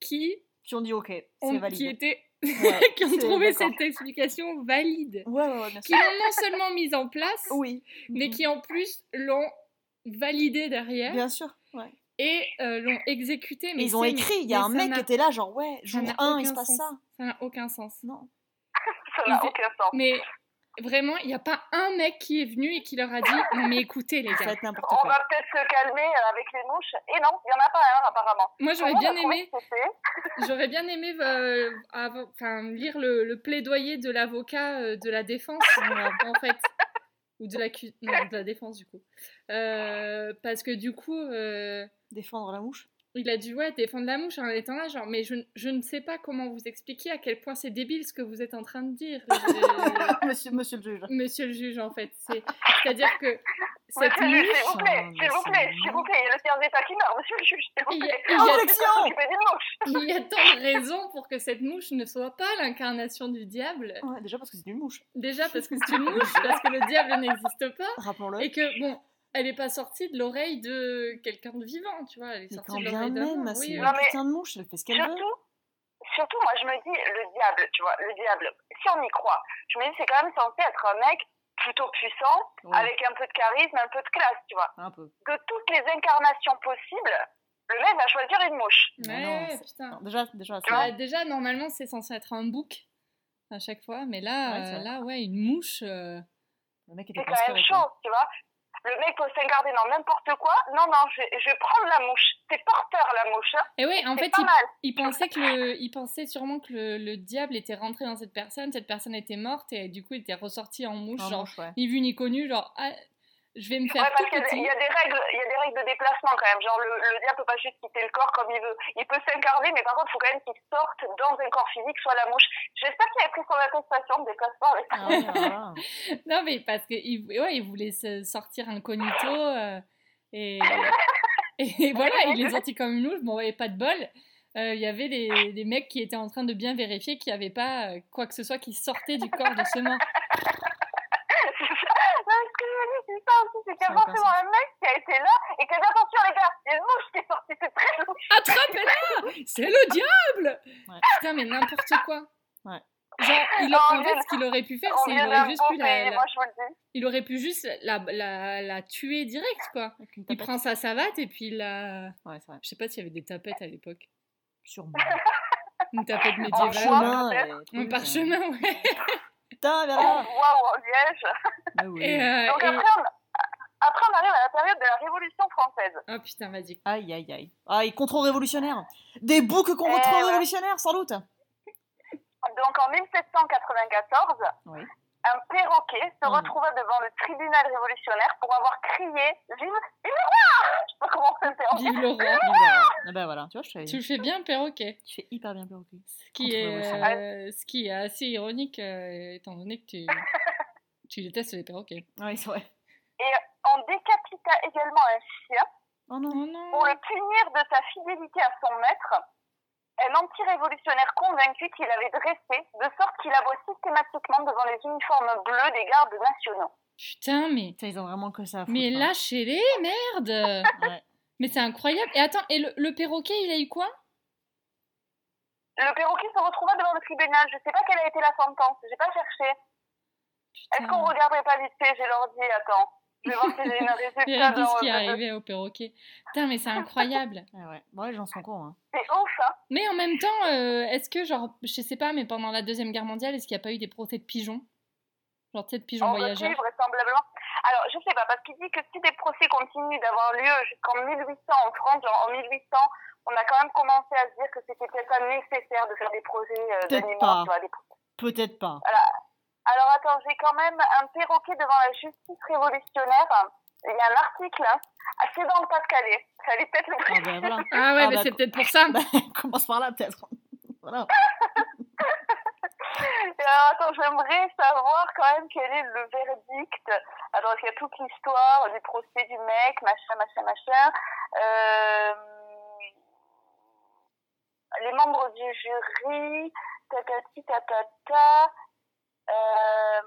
qui Qui ont dit ok, c'est ont, qui étaient, Ouais, (laughs) qui ont trouvé cette explication valide, Ouais, ouais, qui sûr. l'ont non seulement mise en place, Oui. mais qui en plus l'ont validée derrière Bien sûr. Ouais. et euh, l'ont exécutée. Mais ils ont écrit, il y a un mec qui était là, genre ouais, jour n'a 1, il se passe sens. ça. Ça n'a aucun sens. Non. Ça n'a aucun sens. Mais vraiment, il n'y a pas un mec qui est venu et qui leur a dit Non, mais écoutez, les gars. On quoi. va peut-être se calmer euh, avec les mouches. Et non, il n'y en a pas un apparemment. Moi, j'aurais bien aimé, (laughs) j'aurais bien aimé euh, enfin, lire le, le plaidoyer de l'avocat euh, de la défense, en fait. Ou de la, cu- non, de la défense, du coup. Euh, parce que du coup, euh, Défendre la mouche. Il a dû ouais, défendre la mouche en étant là, genre, mais je, je ne sais pas comment vous expliquer à quel point c'est débile ce que vous êtes en train de dire. (laughs) Je- monsieur, monsieur le juge. Monsieur le juge, en fait. C'est- C'est-à-dire que cette Monsieur le juge, mouche, s'il vous plaît, s'il vous c'est plaît, s'il vous plaît, il y a le tiers d'état qui meurt, monsieur le juge, s'il vous il y, plaît. a, il y a- il y a tant de raisons pour que cette mouche ne soit pas l'incarnation du diable. Ouais, déjà parce que c'est une mouche. Déjà parce que c'est une mouche, parce que le diable n'existe pas, Rappelons-le. et que, bon, elle n'est pas sortie de l'oreille de quelqu'un de vivant, tu vois, elle est Mais sortie quand de bien l'oreille d'un c'est Oui, une. Non, putain de mouche, elle fait ce qu'elle veut. Surtout, surtout, moi, je me dis, le diable, tu vois, le diable, si on y croit, je me dis, c'est quand même censé être un mec plutôt puissant, Ouais, avec un peu de charisme, un peu de classe, tu vois. un peu. De toutes les incarnations possibles, le mec va choisir une mouche. Mais non, Ouais, c'est- putain. Non, déjà, déjà, ça. Bah, déjà, normalement, c'est censé être un bouc à chaque fois, mais là, Ouais, euh, là ouais, une mouche. euh, Le mec était C'est quand même chaud, tu vois. Le mec peut s'incarner dans n'importe quoi. Non, non, je, vais- je vais prendre la mouche. C'est porteur, la mouche. hein. Et ouais, en fait, il, mal. il pensait que le, il pensait sûrement que le, le diable était rentré dans cette personne, cette personne était morte et du coup il était ressorti en mouche, En genre mouche, ouais. ni vu ni connu, genre ah, je vais me faire Ouais, tout parce y il y, a des règles, il y a des règles de déplacement quand même. Genre, le, le diable peut pas juste quitter le corps comme il veut. Il peut s'incarner, mais par contre, il faut quand même qu'il sorte dans un corps physique, soit la mouche. J'espère qu'il a pris son attestation de déplacement avec Ah. (laughs) (laughs) Non mais parce que il, ouais, il voulait se sortir incognito euh, et, (laughs) et voilà, il est sorti comme une mouche. Bon, ouais, pas de bol. Euh, Il y avait des, des mecs qui étaient en train de bien vérifier qu'il n'y avait pas euh, quoi que ce soit qui sortait du corps de ce mort. Y a forcément un mec qui a été là et qui a dit attention les gars, il y a une mouche qui est sortie, c'est très louche. Attrapez-la C'est le diable Ouais. Putain, mais n'importe quoi. Ouais. Genre, il a- en fait, ce qu'il aurait pu faire, c'est il vient aurait juste pu la, la- il aurait pu juste la, la, la tuer direct, quoi. Il prend sa savate et puis il la... Ouais, c'est vrai. Je sais pas s'il y avait des tapettes à l'époque. Sûrement. (laughs) Une tapette médiévale. Parchemin. peut-être. et Un trucs, parchemin, ouais. euh, Putain, viens En là. bois ou en liège. Ah oui. Et, euh, Donc et- après on, après, on arrive à la période de la Révolution française. Oh putain, vas-y. Aïe, aïe, aïe. Ah, et contre-révolutionnaire. Des boucs Eh contre-révolutionnaires, sans doute. Donc en 1794, Oui. un perroquet se retrouva devant le tribunal révolutionnaire pour avoir crié Vive, vive le roi Je sais pas comment en Vive le roi. Ah bah voilà, tu vois, je savais. Tu le fais bien, perroquet? Tu fais hyper bien perroquet. Ce qui est, Contre-révolutionnaire. euh, ce qui est assez ironique, euh, étant donné que tu, (laughs) tu détestes les perroquets. Oui, c'est vrai. On décapita également un chien Oh non. Oh non pour le punir de sa fidélité à son maître. Un anti-révolutionnaire convaincu qu'il avait dressé, de sorte qu'il aboie systématiquement devant les uniformes bleus des gardes nationaux. Putain, mais... Putain, ils ont vraiment que ça à foutre. Mais hein. lâchez-les, merde Ouais. Mais c'est incroyable. Et attends, et le, le perroquet, il a eu quoi? Le perroquet se retrouva devant le tribunal. Je sais pas quelle a été la sentence. J'ai pas cherché. Est-ce qu'on regarderait pas vite fait? J'ai l'ordi. Attends. Je vais voir si j'ai une résultat. Vérifie ce qui est arrivé au perroquet. Putain, mais c'est incroyable. Ah ouais. Bon, les gens sont cons. Hein. C'est ouf, hein Mais en même temps, euh, est-ce que, genre, je sais pas, mais pendant la Deuxième Guerre mondiale, est-ce qu'il n'y a pas eu des procès de pigeons? Genre, tu sais, de pigeons En voyageurs vraisemblablement. Alors, je sais pas, parce qu'il dit que si des procès continuent d'avoir lieu jusqu'en 1800 en France, genre en 1800, on a quand même commencé à se dire que c'était peut-être pas nécessaire de faire des procès euh, Peut-être d'animaux, pas. vois, des Peut-être pas. Alors attends, j'ai quand même un perroquet devant la justice révolutionnaire. Il y a un article, hein. C'est dans le Pas-de-Calais. Ça allait peut-être le Ah ben voilà. Ah ouais, Ah mais bah, c'est peut-être pour (laughs) ça. Bah, commence par là, peut-être. (laughs) voilà. Alors attends, j'aimerais savoir quand même quel est le verdict. Attends, il y a toute l'histoire du procès du mec, machin, machin, machin. Euh... Les membres du jury, tatati, tatata. Euh...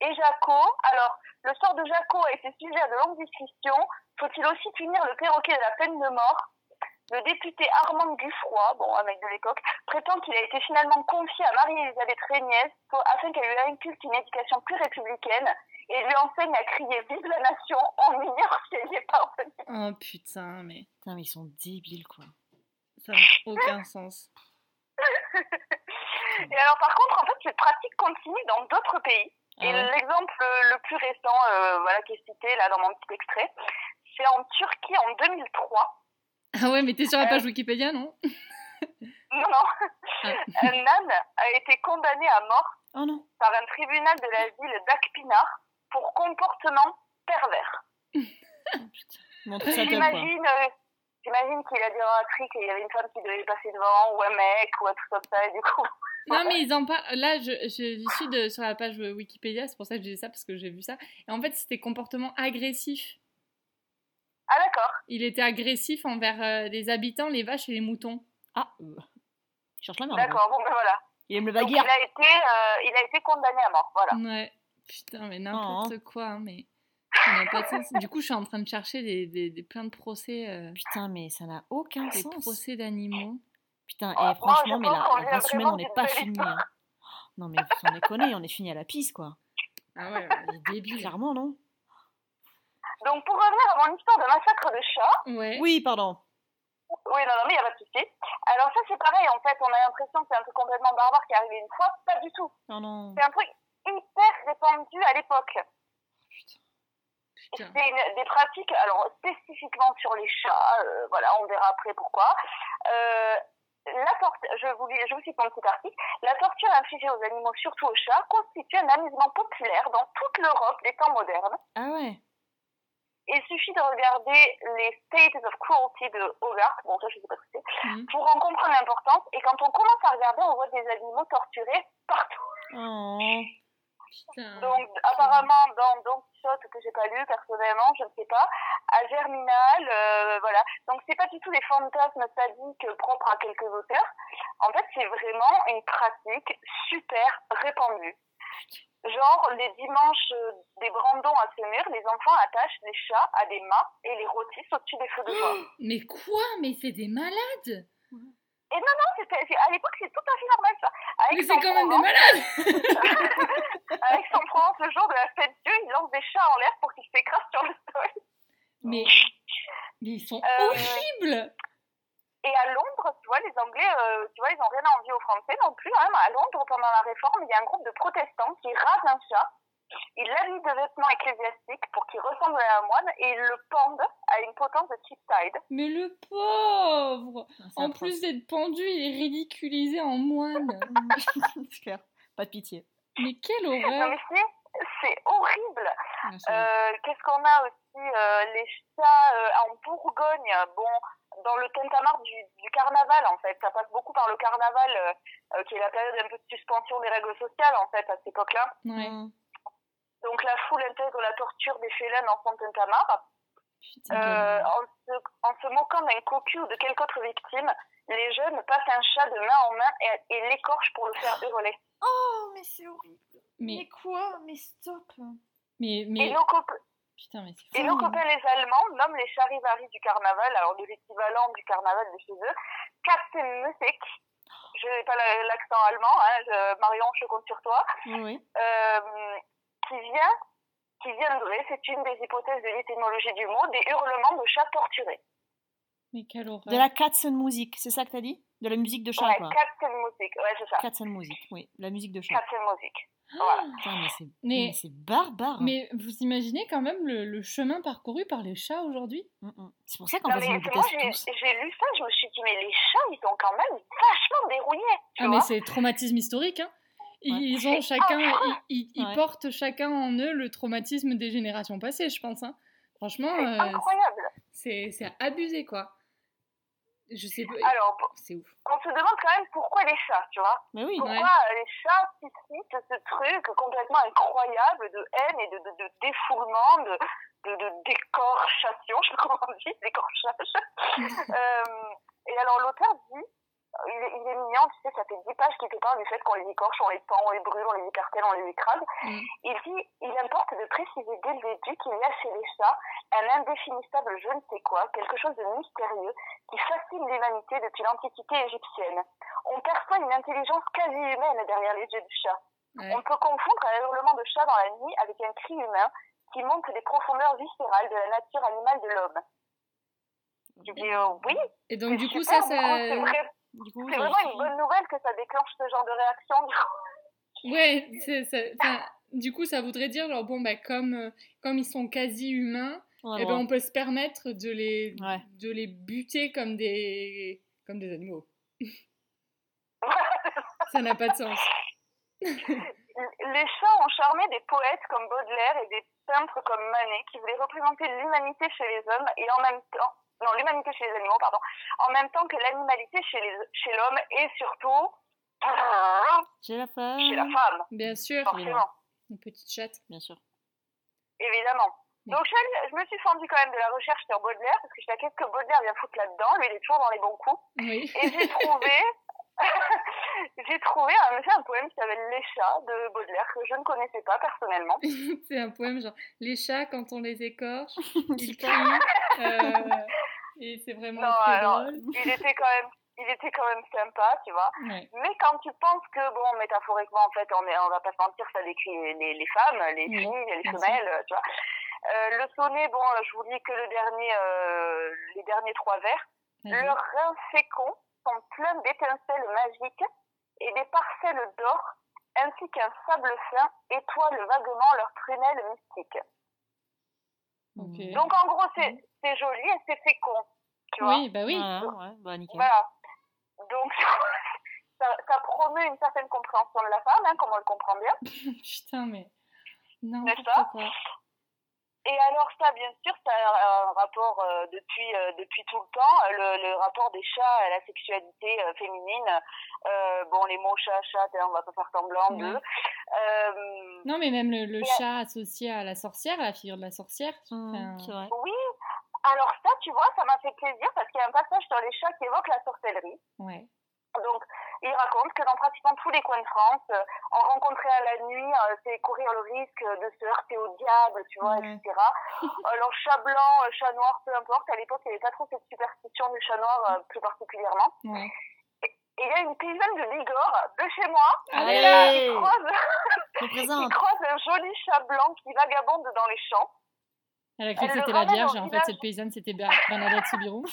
Et Jaco. Alors, le sort de Jaco a été sujet à de longues discussions. Faut-il aussi punir le perroquet de la peine de mort? Le député Armand Guffroy, bon, un mec de l'époque, prétend qu'il a été finalement confié à Marie-Elisabeth Régnès pour- afin qu'elle lui inculque une éducation plus républicaine et lui enseigne à crier Vive la nation en mineur si elle n'y est pas revenue. Oh putain, mais Putain, mais ils sont débiles, quoi. ça n'a aucun sens. Et alors, par contre, en fait, cette pratique continue dans d'autres pays. Ah Et l'exemple le plus récent, euh, voilà, qui est cité là dans mon petit extrait, c'est en Turquie en 2003. Ah ouais, mais t'es sur la page Wikipédia, non? (laughs) Non, non. Ah. Un âne a été condamné à mort Oh non. par un tribunal de la ville d'Akpinar pour comportement pervers. (laughs) Gueule, quoi. J'imagine, euh, j'imagine qu'il a dit un trick et il y avait une femme qui devait passer devant, ou un mec, ou un truc comme ça, et du coup. (laughs) Non, mais ils en parlent. Là, je, je, suis de, sur la page Wikipédia, c'est pour ça que je disais ça, parce que j'ai vu ça. Et en fait, c'était comportement agressif. Ah, d'accord. Il était agressif envers euh, les habitants, les vaches et les moutons. Ah, euh, il cherche la merde. D'accord, bon, ben voilà. Il aime le Donc, il bagarre. a été, euh, il a été condamné à mort, voilà. Ouais. Putain, mais n'importe Oh. quoi, hein, mais. Ça n'a pas de sens. Du coup, je suis en train de chercher des, des, des plein de procès, euh, Putain, mais ça n'a aucun des sens. procès d'animaux. Putain, et franchement, moi, mais je la, race humaine, on n'est pas fini. hein. Non, mais sans déconner, on est fini à la pisse, quoi. Ah ouais, il est débile. Clairement, non Donc, pour revenir à mon histoire de massacre de chats, Ouais. Oui, pardon. oui, non, non, mais il n'y a pas de souci. Alors, ça, c'est pareil, en fait, on a l'impression que c'est un truc complètement barbare qui est arrivé une fois, pas du tout. Oh non. C'est un truc hyper répandu à l'époque. Putain. C'est des pratiques, alors spécifiquement sur les chats, euh, voilà, on verra après pourquoi. Euh, la je vous, lis- je vous cite mon petit article, la torture infligée aux animaux, surtout aux chats, constitue un amusement populaire dans toute l'Europe des temps modernes. Ah ouais. Il suffit de regarder les States of Cruelty de Hogarth, bon ça je sais pas ce que c'est, Mhm. pour en comprendre l'importance. Et quand on commence à regarder, on voit des animaux torturés partout. Oh. Putain. Donc, apparemment, dans Don Quichotte, que j'ai pas lu personnellement, je ne sais pas, à Germinal, euh, voilà. Donc, c'est pas du tout des fantasmes sadiques propres à quelques auteurs. En fait, c'est vraiment une pratique super répandue. Genre, les dimanches euh, des brandons à Semur, les enfants attachent les chats à des mâts et les rôtissent au-dessus des feux de bois. (gasps) Mais quoi? Mais c'est des malades Et non, non, à l'époque, c'est tout à fait normal ça. À Mais c'est quand même des malades (laughs) à Aix-en-Provence, le jour de la fête Dieu, ils lancent des chats en l'air pour qu'ils s'écrasent sur le sol. Mais, mais ils sont Euh, horribles Et à Londres, tu vois, les Anglais, euh, tu vois, ils n'ont rien à envier aux Français non plus. Hein. À Londres, pendant la réforme, il y a un groupe de protestants qui rasent un chat, ils l'habillent de vêtements ecclésiastiques pour qu'il ressemble à un moine et ils le pendent à une potence de Cheapside. Mais le pauvre En plus d'être pendu, il est ridiculisé en moine (laughs) c'est clair. Pas de pitié. Mais quelle Non horreur mais c'est, horrible. Euh, Qu'est-ce qu'on a aussi euh, Les chats euh, en Bourgogne, bon, dans le tintamarre du, du carnaval en fait. Ça passe beaucoup par le carnaval, qui est la période un peu de suspension des règles sociales en fait à cette époque-là. Ouais, Mm. Donc la foule intègre la torture des félins dans son tintamarre. putain. Euh, en, se, en se moquant d'un cocu ou de quelque autre victime, les jeunes passent un chat de main en main et, et l'écorchent pour le faire hurler. Oh, mais c'est horrible. Mais, quoi? Mais stop. mais, Et mais... nos, cop- Putain, mais c'est et nos copains les Allemands nomment les charivari du carnaval, alors de l'équivalent du carnaval de chez eux, Katzenmusik. Je n'ai pas la- l'accent allemand, hein, je- Marion, je compte sur toi. Oui, oui. Euh, qui vient, qui viendrait, c'est une des hypothèses de l'étymologie du mot, des hurlements de chats torturés. Mais quelle horreur De la Katzenmusik, c'est ça que t'as dit? De la musique de chat, Ouais, quoi. Katzenmusik, ouais, c'est ça. Katzenmusik, oui. La musique de chat. Katzenmusik. Ah (gasps) Putain, mais c'est Mais- mais c'est barbare. hein. Mais vous imaginez quand même le, le chemin parcouru par les chats aujourd'hui? Mm, mm. C'est pour ça qu'en Non, fait, moi, j'ai lu ça, je me suis dit, mais les chats, ils sont quand même vachement dérouillés. Tu Ah vois mais c'est traumatisme historique, hein Ils ont chacun, affreux. ils, ils- ils portent chacun en eux le traumatisme des générations passées, je pense. Hein. Franchement, C'est euh, incroyable. c'est abusé, quoi. Je sais pas, Alors, c'est ouf. on se demande quand même pourquoi les chats, tu vois. Mais oui. Pourquoi Ouais. les chats suscitent ce truc complètement incroyable de haine et de, de, de défoulement, de, de, de décorchation, (laughs) je sais pas comment on dit, décorchage. (laughs) euh, et alors l'auteur dit, il est, il est mignon, tu sais, ça fait 10 pages qu'il te parle du fait qu'on les écorche, on les pend, on les brûle, on les écartèle, on les écrase. Mm. Il dit, il importe de préciser dès le début qu'il y a chez les chats un indéfinissable je ne sais quoi, quelque chose de mystérieux qui fascine l'humanité depuis l'Antiquité égyptienne. On perçoit une intelligence quasi humaine derrière les yeux du chat. On peut confondre un hurlement de chat dans la nuit avec un cri humain qui montre les profondeurs viscérales de la nature animale de l'homme. Je dis euh, oui, Et donc, du coup, ça, ça... coup, c'est vrai- Du coup, c'est vraiment une bonne nouvelle que ça déclenche ce genre de réaction. du coup. Ouais, c'est, du coup, ça voudrait dire, genre, bon, bah, comme, euh, comme ils sont quasi humains, eh ben, on peut se permettre de les, Ouais. de les buter comme des, comme des animaux. (laughs) Ça n'a pas de sens. Les chats ont charmé des poètes comme Baudelaire et des peintres comme Manet qui voulaient représenter l'humanité chez les hommes et en même temps, non, l'humanité chez les animaux, pardon, en même temps que l'animalité chez les, chez l'homme et surtout J'ai la femme. chez la femme, Bien sûr, forcément, une petite chatte. Bien sûr. évidemment. Oui. Donc je, me suis fendue quand même de la recherche sur Baudelaire parce que je sais qu'est-ce que Baudelaire vient foutre là-dedans, lui il est toujours dans les bons coups. Oui. Et j'ai trouvé, (laughs) j'ai trouvé en effet un poème qui s'appelle Les chats de Baudelaire que je ne connaissais pas personnellement. (laughs) c'est un poème genre les chats quand on les écorche, (laughs) ils crient. euh, et c'est vraiment Non, très alors, drôle. il était quand même, il était quand même sympa, tu vois. Ouais. Mais quand tu penses que, bon, métaphoriquement, en fait, on, est, on va pas se mentir, ça décrit les, les, les femmes, les filles, les femelles, tu vois. Euh, le sonnet, bon, je vous lis que le dernier, euh, les derniers trois vers. Vas-y. Leurs reins féconds sont pleins d'étincelles magiques et des parcelles d'or, ainsi qu'un sable fin étoile vaguement leurs prunelles mystiques. Donc, en gros, c'est c'est joli et c'est fécond, tu vois. Oui, bah oui. Ouais, bah nickel. Voilà. Donc, (laughs) ça, ça promeut une certaine compréhension de la femme, hein, comme on le comprend bien. (laughs) Putain, mais non. N'est-ce pas quoi. Et alors ça, bien sûr, ça a un rapport euh, depuis euh, depuis tout le temps, euh, le, le rapport des chats à la sexualité euh, féminine. Euh, bon, les mots chat, chat, hein, on va pas faire semblant. Euh, Non, mais même le, chat associé à la sorcière, à la figure de la sorcière. Mmh, enfin, c'est vrai. oui. Alors ça, tu vois, ça m'a fait plaisir parce qu'il y a un passage sur les chats qui évoque la sorcellerie. ouais. Donc, il raconte que dans pratiquement tous les coins de France, euh, en rencontrer à la nuit, euh, c'est courir le risque de se heurter au diable, tu vois, etc. Alors (laughs) chat blanc, euh, chat noir, peu importe. À l'époque, il n'y avait pas trop cette superstition du chat noir euh, plus particulièrement. Et il y a une paysanne de Bigorre, de chez moi, Allez, qui croise, (laughs) qui croise un joli chat blanc qui vagabonde dans les champs. Elle a cru que c'était la Vierge et en fait cette paysanne c'était Ber- Bernadette Soubirous. (laughs)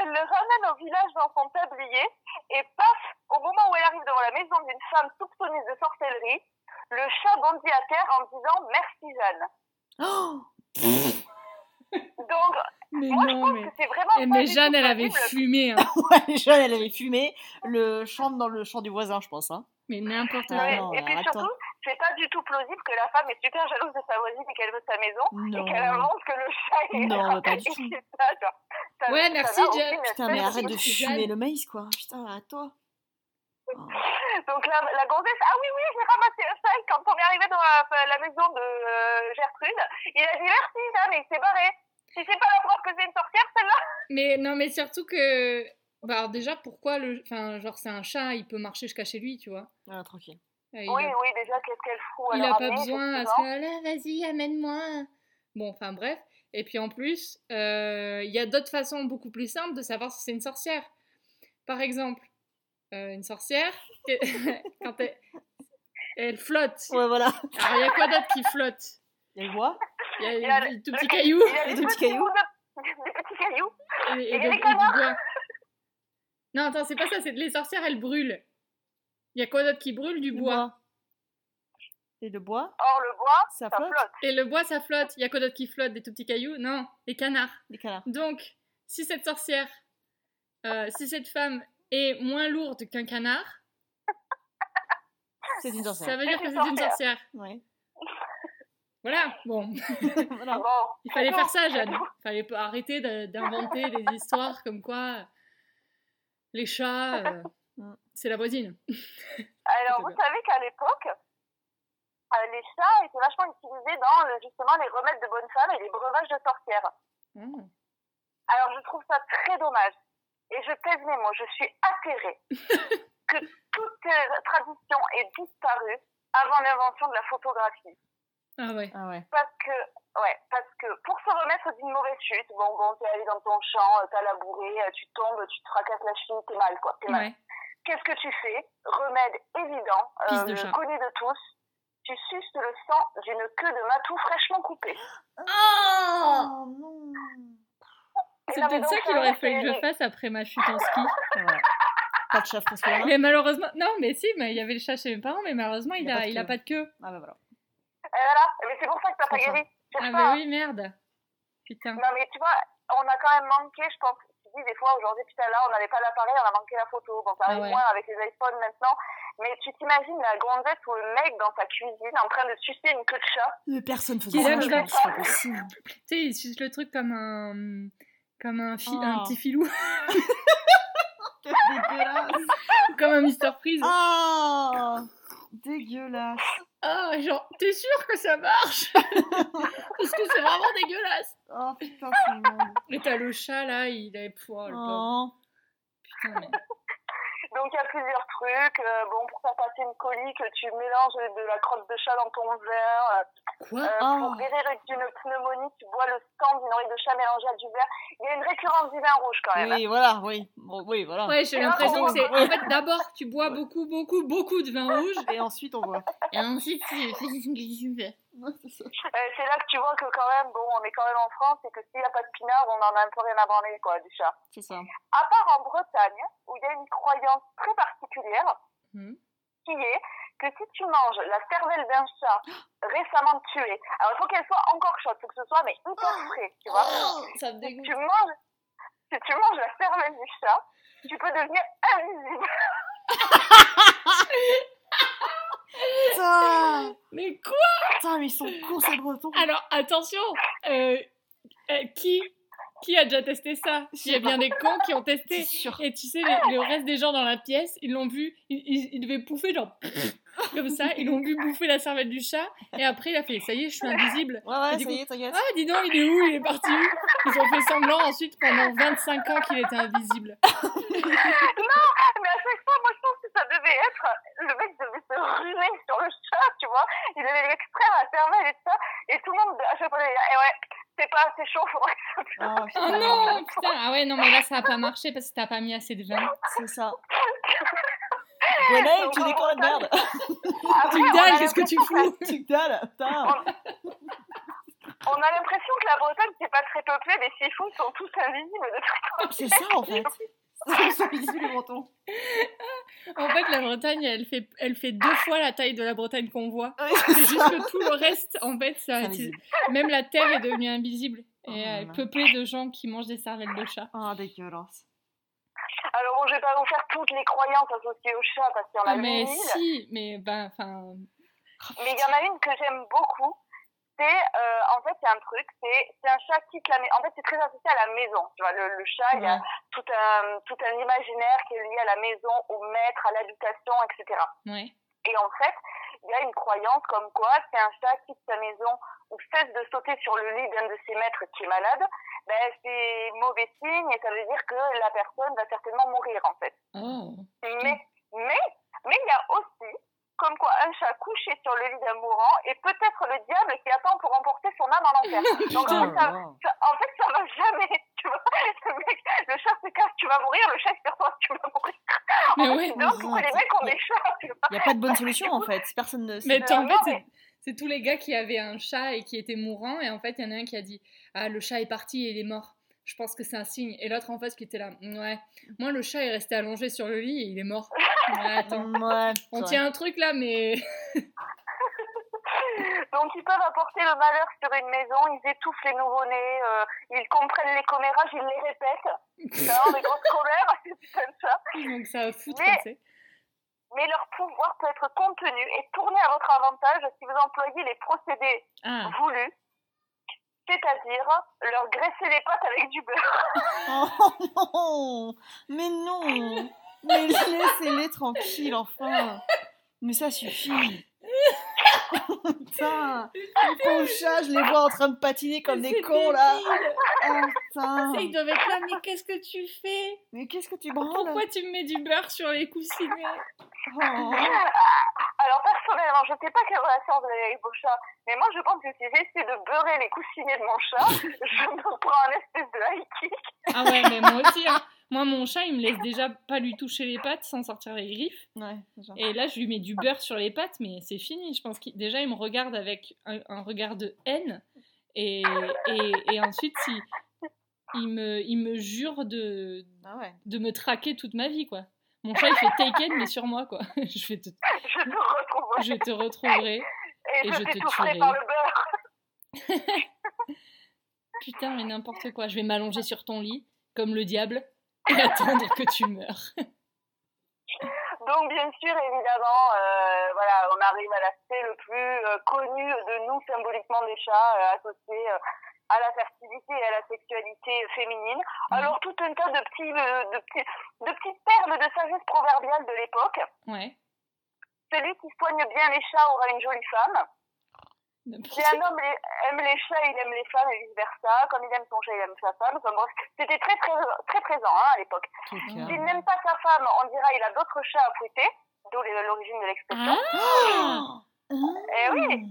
Elle le ramène au village dans son tablier et paf, au moment où elle arrive devant la maison d'une femme soupçonnée de sorcellerie, le chat bondit à terre en disant merci Jeanne. Oh (gasps) Donc, Mais moi je non, pense mais. que c'est vraiment. Eh, pas mais Jeanne, elle avait fumé, hein. (laughs) ouais, Jeanne, elle avait fumé le chant dans le champ du voisin, je pense. Hein. Mais n'importe Ah quoi. Ouais, non, et puis arrête-toi. surtout, c'est pas du tout plausible que la femme est super jalouse de sa voisine et qu'elle veut sa maison Non. et qu'elle invente que le chat est Non, là. mais (laughs) pas du tout. ça, ça- Ouais, ça merci, aucune Putain, espèce mais arrête de fumer le maïs, quoi. Putain, arrête-toi. Oh. (laughs) Donc la, la gonzesse, ah oui, oui, j'ai ramassé un sac quand on est arrivé dans la, la maison de euh, Gertrude. Il a dit merci, Jeanne, et il s'est barré. Si c'est pas la preuve que c'est une sorcière, celle-là. (laughs) Mais non, mais surtout que. Bah, alors déjà, pourquoi le. Enfin, genre, c'est un chat, il peut marcher jusqu'à chez lui, tu vois. Ah, tranquille. Euh, Il Oui, a, oui, déjà, qu'est-ce qu'elle fout à il le a pas besoin à ce vas-y, amène-moi. Bon, enfin, bref. Et puis en plus, euh, il y a d'autres façons beaucoup plus simples de savoir si c'est une sorcière. Par exemple, euh, une sorcière, (laughs) quand elle, elle flotte. Ouais, voilà. Alors, il y a quoi d'autre qui flotte? Il y a le bois. Il y a des tout petits cailloux des des petits cailloux. Des petits cailloux. et, du bois. Non, attends, c'est pas ça, c'est les sorcières, elles brûlent. Il y a quoi d'autre qui brûle? Du bois. Et le bois, Or, le bois, ça ça flotte. flotte. Et le bois, ça flotte. Il y a quoi d'autre qui flotte? Des tout petits cailloux? Non, les canards. Des canards. Donc, si cette sorcière, euh, si cette femme est moins lourde qu'un canard, C'est une ça sorcière. veut dire que c'est une sorcière. Ouais. (laughs) Voilà, bon, (laughs) voilà. Bon, il fallait faire ça, Jeanne. Il fallait pas arrêter d'inventer des histoires comme quoi les chats, euh. C'est la voisine. (laughs) Alors, vous bien. savez qu'à l'époque, euh, les chats étaient vachement utilisés dans le- justement les remèdes de bonne femme et les breuvages de sorcières. Oh. Alors, je trouve ça très dommage. Et je pèse mes mots, je suis atterrée (laughs) que toute tradition ait disparu avant l'invention de la photographie. Ah ouais. Ah ouais. Parce que, ouais, parce que pour se remettre d'une mauvaise chute, bon, bon, t'es allé dans ton champ, euh, t'as labouré, euh, tu tombes, tu te fracasses la cheville, t'es mal, quoi, t'es mal. Qu'est-ce que tu fais? Remède évident, de euh, connu de tous. Tu suces le sang d'une queue de matou fraîchement coupée. Oh non. C'est non, mais peut-être ça qu'il ça aurait fallu que je fasse après ma chute en ski. (laughs) Voilà. Pas de chat français là. Mais malheureusement, non, mais si, mais il y avait le chat chez mes parents, mais malheureusement, il, Il a a, pas de il a queue. pas de queue. Ah bah voilà. Et voilà, mais c'est pour ça que t'as pas C'est. C'est Ah bah hein. oui, merde. Putain. Non, mais tu vois, on a quand même manqué, je pense. Tu dis des fois, aujourd'hui, putain, là, on n'avait pas l'appareil, on a manqué la photo. Bon, ça Ah arrive ouais. moins avec les iPhones maintenant. Mais tu t'imagines la gonzesse ou le mec dans sa cuisine en train de sucer une queue de chat? Mais personne faisait ça, pense. C'est pas possible. Tu sais, il suce le truc comme un. Comme un, fi- Oh. un petit filou. Dégueulasse. (laughs) comme un Mister Freeze. Ah Dégueulasse. Ah, genre, t'es sûr que ça marche (laughs) Parce que c'est vraiment dégueulasse. Oh putain, c'est immonde. Et t'as le chat là, il est. Pauvre. Oh. Putain, mais. Donc, il y a plusieurs trucs. Euh, bon, pour faire passer une colique, tu mélanges de la crotte de chat dans ton verre. Quoi? Euh, Oh. Pour guérir d'une pneumonie, tu bois le sang d'une oreille de chat mélangée à du verre. Il y a une récurrence du vin rouge quand même. Oui, voilà, oui. Bon, oui, voilà. Ouais, j'ai l'impression que c'est. En fait, d'abord, tu bois beaucoup, beaucoup, beaucoup de vin rouge. Et ensuite, on voit. Et ensuite, tu fais ce (laughs) Euh, c'est là que tu vois que quand même, bon, on est quand même en France et que s'il n'y a pas de pinard, on en a un peu rien à branler, quoi, du chat. C'est ça. À part en Bretagne, où il y a une croyance très particulière, Hmm. qui est que si tu manges la cervelle d'un chat (gasps) récemment tué, alors il faut qu'elle soit encore chaude, il faut que ce soit mais hyper (gasps) frais, tu vois. Ça me Si dégoûte. tu manges, si tu manges la cervelle du chat, tu peux devenir invisible. (laughs) (laughs) Putain Mais quoi Putain, mais ils sont cons ces bretons. Alors, attention euh, euh, qui, qui a déjà testé ça Il y a bien des cons qui ont testé. sûr. Et tu sais, les- le reste des gens dans la pièce, ils l'ont vu, ils, ils, ils devaient pouffer genre. (laughs) comme ça. Ils l'ont vu bouffer la cervelle du chat. Et après, il a fait Ça y est, je suis invisible. Ouais, ouais, ça coup- y est, t'inquiète. Ah, dis donc, il est où Il est parti où? Ils ont fait semblant ensuite pendant 25 ans qu'il était invisible. (laughs) Mais à chaque fois, moi, je pense que ça devait être. Le mec devait se ruer sur le chat, tu vois. Il devait lui extraire la cervelle et tout ça. Et tout le monde, à chaque fois, il disait Eh ouais, c'est pas assez chaud, faudrait que ça Ah, Oh (laughs) non, putain. Ah ouais, non, mais là, ça a pas marché parce que t'as pas mis assez de vin. C'est ça. (laughs) Gwenaël, tu Donc, déconnes de merde. Tu on (laughs) a dalles, qu'est-ce que tu l'impression fous Tu dalles, putain. On a l'impression que la Bretagne, c'est pas très peuplé, mais s'ils font, ils sont tous invisibles de toute C'est ça en fait. Ils sont visibles les Bretons. En fait, la Bretagne, elle fait, elle fait deux fois la taille de la Bretagne qu'on voit. C'est juste que tout le reste, en fait, ça, même la terre est devenue invisible. Oh Et là elle est peuplée de gens qui mangent des cervelles de chat. Ah, dégueulasse. Alors bon, je vais pas vous faire toutes les croyances associées au chat parce qu'il y en a Ah, mais mille. si, mais ben, enfin, Mais il y en a une que j'aime beaucoup. C'est, euh, en fait, c'est un truc, c'est, c'est un chat qui quitte la maison. En fait, c'est très associé à la maison. Tu vois, le, le chat, il y a tout un, tout un imaginaire qui est lié à la maison, au maître, à l'habitation, etc. Et en fait, il y a une croyance comme quoi c'est un chat qui quitte sa maison ou cesse de sauter sur le lit d'un de ses maîtres qui est malade, ben c'est mauvais signe et ça veut dire que la personne va certainement mourir en fait. Oh. Mais, mais, mais il y a aussi comme quoi un chat couché sur le lit d'un mourant est peut-être le diable qui attend pour emporter son âme en enfer. (laughs) Donc en fait, ça, ça- en fait, ça va jamais, tu vois. (laughs) Le, mec, le chat se casse, tu vas mourir, le chat sur toi, tu vas mourir. Mais En fait, ouais, dingue pourquoi les mecs ont des chats, tu vois. Il n'y a pas de bonne (laughs) solution en fait. Personne ne Mais en fait, c'est tous les gars qui avaient un chat et qui étaient mourants, et en fait, il y en a un qui a dit Ah, le chat est parti et il est mort. Je pense que c'est un signe. Et l'autre en face qui était là Ouais, moi, le chat est resté allongé sur le lit et il est mort. (laughs) Attends. Ouais, On tient un truc là, mais. (laughs) Donc ils peuvent apporter le malheur sur une maison, ils étouffent les nouveau-nés, euh, ils comprennent les commérages, ils les répètent. C'est vraiment des grosses (laughs) commères, c'est comme ça. Donc ça va foutre, Mais-. Mais leur pouvoir peut être contenu et tourné à votre avantage si vous employez les procédés Ah, voulus, c'est-à-dire leur graisser les pattes avec du beurre. Oh non Mais non Mais laissez-les tranquilles, enfin Mais ça suffit Putain Les pauvres chats, je les vois en train de patiner comme des cons là. Oh putain Ils doivent être là, mais qu'est-ce que tu fais? Mais qu'est-ce que tu branles? Pourquoi tu me mets du beurre sur les coussinets? Oh. Alors personnellement, je sais pas quelle relation vous avez avec vos chats, mais moi je pense que si j'essaie de beurrer les coussinets de mon chat, (laughs) je me prends un espèce de high kick. Ah ouais, mais moi aussi, hein. Moi, mon chat, il me laisse déjà pas lui toucher les pattes sans sortir les griffes. Ouais. Et là, je lui mets du beurre sur les pattes, mais c'est fini. Je pense qu'il déjà, il me regarde avec un, un regard de haine. Et, et, et ensuite, il, il, me, il me jure de, Ah ouais. de me traquer toute ma vie, quoi. Mon chat, il fait taken, mais sur moi, quoi. (laughs) Je vais te, Je te retrouverai je te retrouverai. et, et je je te tuerai. par le beurre. (laughs) Putain, mais n'importe quoi. Je vais m'allonger sur ton lit, comme le diable, (laughs) et attendre que tu meurs. Donc bien sûr, évidemment, euh, voilà, on arrive à l'aspect le plus euh, connu de nous symboliquement des chats, euh, associé euh, à la fertilité et à la sexualité féminine. Alors tout un tas de petits, de petits, de petites perles de sagesse proverbiale de l'époque. Ouais. Celui qui soigne bien les chats aura une jolie femme. Si un homme les- aime les chats, il aime les femmes et vice versa. Comme il aime son chat, il aime sa femme. C'était très, très, très présent hein, à l'époque. Ah. S'il n'aime pas sa femme, on dira il a d'autres chats à fouetter. D'où l'origine de l'expression. Ah Eh oui.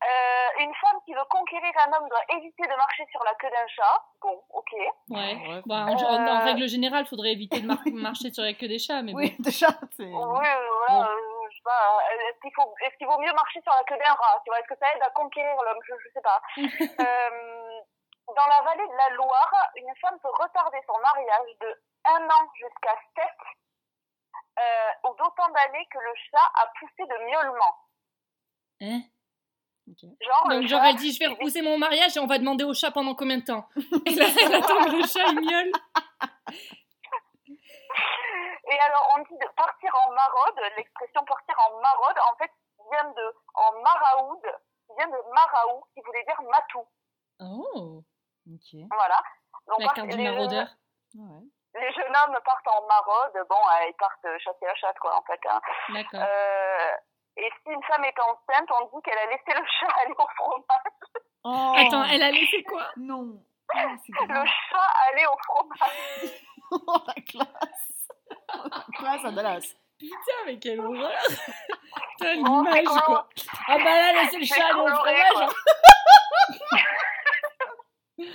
Euh, une femme qui veut conquérir un homme doit éviter de marcher sur la queue d'un chat. Bon, ok. Ouais. Ouais. Bah, en, en- en Euh. règle générale, il faudrait éviter de mar- (laughs) marcher sur la queue des chats, mais Oui, bon. déjà, c'est... Oui, euh, voilà, euh, je sais pas. euh, Est-ce qu'il faut, est-ce qu'il vaut mieux marcher sur la queue d'un rat Tu vois, est-ce que ça aide à conquérir l'homme je, je sais pas. (laughs) Euh, dans la vallée de la Loire, une femme peut retarder son mariage de un an jusqu'à sept, euh, ou d'autant d'années que le chat a poussé de miaulement. Hein? Genre, Donc, chat- j'aurais dit, je vais repousser mon mariage et on va demander au chat pendant combien de temps? (laughs) Et là, elle attend que le chat, il miaule. (laughs) Et alors, on dit de partir en maraude. L'expression partir en maraude, en fait, vient de, en maraoud, vient de maraou, qui voulait dire matou. Oh, Ok. Voilà. Donc, la carte du les maraudeur. Ouais. jeunes- Les jeunes hommes partent en maraude. Bon, euh, ils partent chasser la chatte, quoi, en fait. hein. D'accord. Euh, et si une femme est enceinte, on dit qu'elle a laissé le chat aller au fromage. Oh. (laughs) Attends, elle a laissé quoi? Non. Oh, (laughs) c'est Le chat aller au fromage. (laughs) Oh, la classe. Oh, la classe à Dallas. Putain, mais quelle horreur (laughs) Putain, c'est l'image quoi Ah bah là, laissez le chat coloré, fromage quoi. hein. (laughs)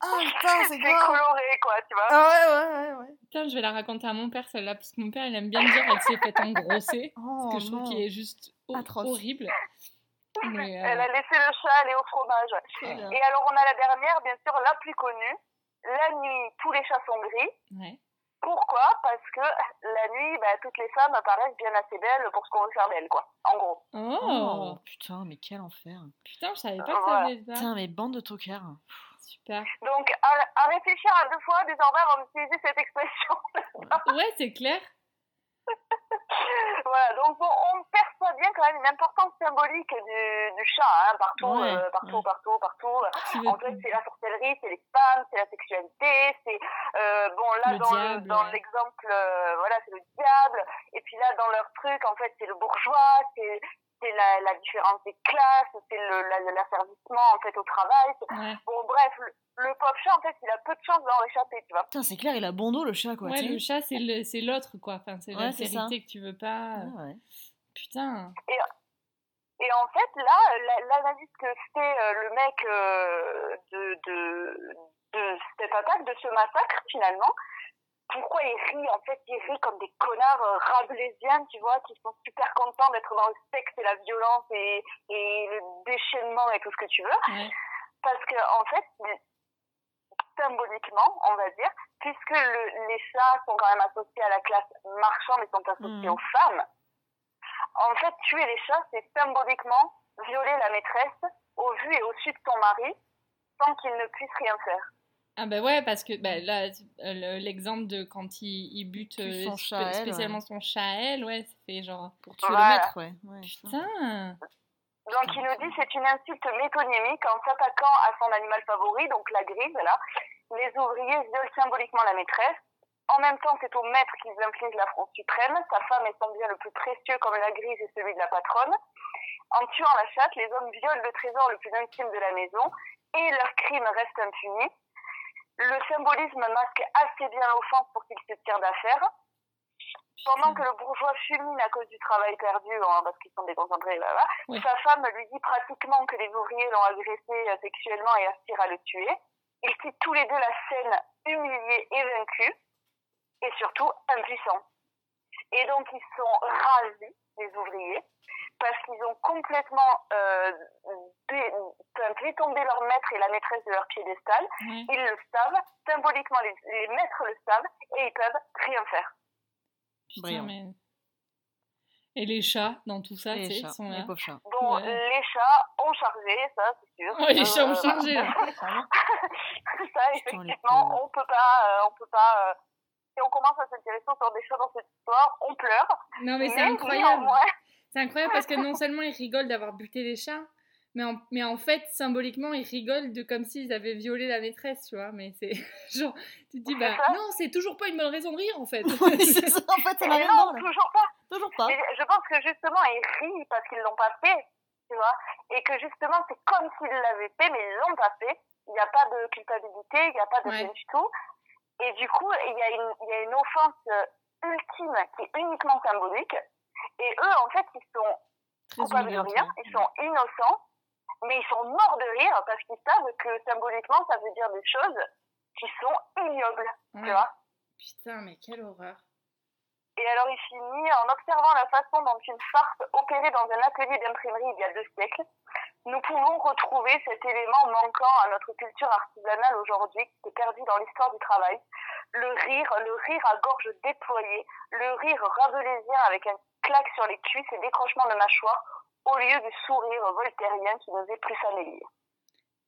Ah putain, c'est C'est grave. coloré, quoi, tu vois. Ah ouais, ouais, ouais, ouais. Putain, je vais la raconter à mon père celle-là, parce que mon père il aime bien dire qu'elle s'est faite engrosser. Oh, (laughs) Parce que je trouve qu'il est juste Atroce. horrible. Mais, euh, Elle a laissé le chat aller au fromage. Et alors, on a la dernière, bien sûr, la plus connue. La nuit, tous les chats sont gris. ouais. Pourquoi? Parce que la nuit, bah, toutes les femmes apparaissent bien assez belles pour ce qu'on veut faire d'elles, quoi. En gros. Oh, Oh, putain, mais quel enfer. Putain, je savais pas que ça Voilà. avait ça. Putain, mais bande de tocards. Super. Donc, à, à réfléchir à deux fois, désormais, avant d'utiliser cette expression. Ouais, c'est clair. Voilà, donc bon, on perçoit bien quand même une importance symbolique du, du chat, hein, partout, Ouais, euh, partout, ouais. partout, partout. En fait, c'est la sorcellerie, c'est les femmes, c'est la sexualité, c'est euh, bon là Le dans le- diable, dans ouais. l'exemple, euh, voilà, c'est le diable. Et puis là, dans leur truc, en fait, c'est le bourgeois, c'est c'est la, la différence des classes, c'est le la- l'asservissement en fait au travail. Ouais, Bon, bref, le, le pauvre chat, en fait, il a peu de chance d'en réchapper, tu vois. Putain, c'est clair, il a bon dos le chat, quoi. ouais le chat, c'est le- c'est l'autre, quoi. Enfin, c'est Ouais, l'altérité que tu veux pas. Ah, ouais. Putain. Et en fait, là, la- l'analyse que fait euh, le mec euh, de, de, de cette attaque, de ce massacre, finalement, pourquoi il rit En fait, il rit comme des connards euh, rabelaisiens, tu vois, qui sont super contents d'être dans le sexe et la violence et, et le déchaînement et tout ce que tu veux. Parce que, en fait, symboliquement, on va dire, puisque le- les chats sont quand même associés à la classe marchande et sont associés Mhm. aux femmes, en fait, tuer les chats, c'est symboliquement violer la maîtresse au vu et au su de ton mari sans qu'il ne puisse rien faire. Ah bah ouais, parce que bah, là, euh, le- l'exemple de quand il, il bute euh, son elle, spécialement son chat à elle, ouais, ça fait genre... Pour tuer Voilà. le maître, ouais. ouais putain. Donc il nous dit c'est une insulte métonymique en s'attaquant à son animal favori, donc la grise là. Les ouvriers violent symboliquement la maîtresse. En même temps, c'est au maître qu'ils infligent l'affront suprême. Sa femme est son bien le plus précieux comme la grise et celui de la patronne. En tuant la chatte, les hommes violent le trésor le plus intime de la maison et leur crime reste impuni. Le symbolisme masque assez bien l'offense pour qu'il se tire d'affaire. Pendant que le bourgeois fulmine à cause du travail perdu, hein, parce qu'ils sont déconcentrés, Ouais. sa femme lui dit pratiquement que les ouvriers l'ont agressé sexuellement et aspirent à le tuer. Ils quittent tous les deux la scène humiliés et vaincus, et surtout impuissants. Et donc ils sont ravis, les ouvriers, parce qu'ils ont complètement euh, dé- fait tomber leur maître et la maîtresse de leur piédestal. Ils le savent, symboliquement les, les maîtres le savent, et ils peuvent rien faire. Putain, Brillant. mais... Et les chats, dans tout ça, les chats, ils sont les pauvres chats. Bon, Ouais. les chats ont chargé, ça c'est sûr. Ouais, les chats ont Euh, chargé, (laughs) ça, effectivement, on peut pas, euh, on peut pas. Si on commence à s'intéresser sur des choses dans cette histoire, on pleure. Non, mais c'est incroyable C'est incroyable parce que non seulement ils rigolent d'avoir buté les chats, mais en, mais en fait, symboliquement, ils rigolent de comme s'ils avaient violé la maîtresse, tu vois. Mais c'est (laughs) genre, tu te dis, bah C'est non, c'est toujours pas une bonne raison de rire en fait. (laughs) Oui, c'est ça, en fait, mais rien non, là. toujours pas. Toujours pas. Mais je pense que justement, ils rient parce qu'ils l'ont pas fait, tu vois. Et que justement, c'est comme s'ils l'avaient fait, mais ils l'ont pas fait. Il n'y a pas de culpabilité, il n'y a pas de Ouais. rien du tout. Et du coup, il y, a une- il y a une offense euh, ultime qui est uniquement symbolique. Et eux, en fait, ils sont Très coupables de rien, ils sont innocents, mais ils sont morts de rire parce qu'ils savent que symboliquement, ça veut dire des choses qui sont ignobles, tu Ouais. vois. Putain, mais quelle horreur. Et alors il finit en observant la façon dont une farce opérait dans un atelier d'imprimerie il y a deux siècles. Nous pouvons retrouver cet élément manquant à notre culture artisanale aujourd'hui qui est perdu dans l'histoire du travail. Le rire, le rire à gorge déployée, le rire rabelaisien avec un claque sur les cuisses et décrochement de mâchoire au lieu du sourire voltairien qui nous est plus familier.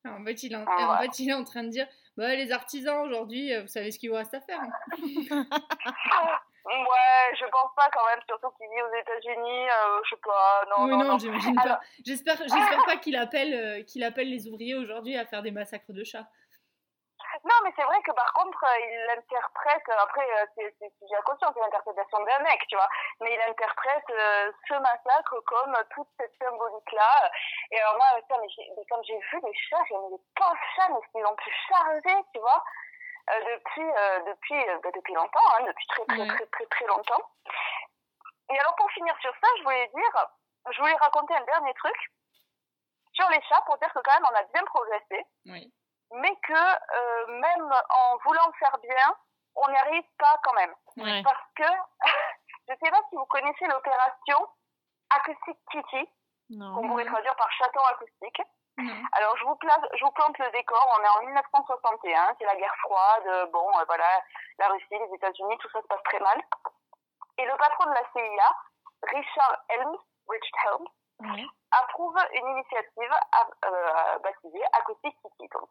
En fait, il est en, Ah, fait, il est en train de dire, bah les artisans aujourd'hui, euh, vous savez ce qu'il vous reste à faire. hein. (laughs) Ouais, je pense pas quand même, surtout qu'il vit aux États-Unis, euh, je sais pas, non, oui, non, j'imagine Alors- pas. J'espère, j'espère pas qu'il appelle, euh, qu'il appelle les ouvriers aujourd'hui à faire des massacres de chats. Non, mais c'est vrai que par contre, euh, il l'interprète, euh, après, c'est c'est à caution, c'est l'interprétation d'un mec, tu vois, mais il interprète ce massacre comme toute cette symbolique-là. Et alors moi, ça, mais, quand j'ai vu les chats, j'ai mais les pauvres chats, mais ils ont pu charger, tu vois, depuis, euh, depuis, euh, bah, depuis longtemps, hein, depuis très, très, Ouais. très, très, très longtemps. Et alors, pour finir sur ça, je voulais dire, je voulais raconter un dernier truc sur les chats pour dire que quand même, on a bien progressé Oui. mais que euh, même en voulant faire bien, on n'y arrive pas quand même. Ouais. Parce que, (laughs) je ne sais pas si vous connaissez l'opération Acoustic Kitty, qu'on pourrait traduire par chaton acoustique. Non. Alors, je vous, place, je vous plante le décor, on est en 1961, c'est la guerre froide, euh, bon, euh, voilà, la Russie, les États-Unis, tout ça se passe très mal. Et le patron de la CIA, Richard Helms, Richard Helms, approuve une initiative à- euh, baptisée Acoustic City. Donc,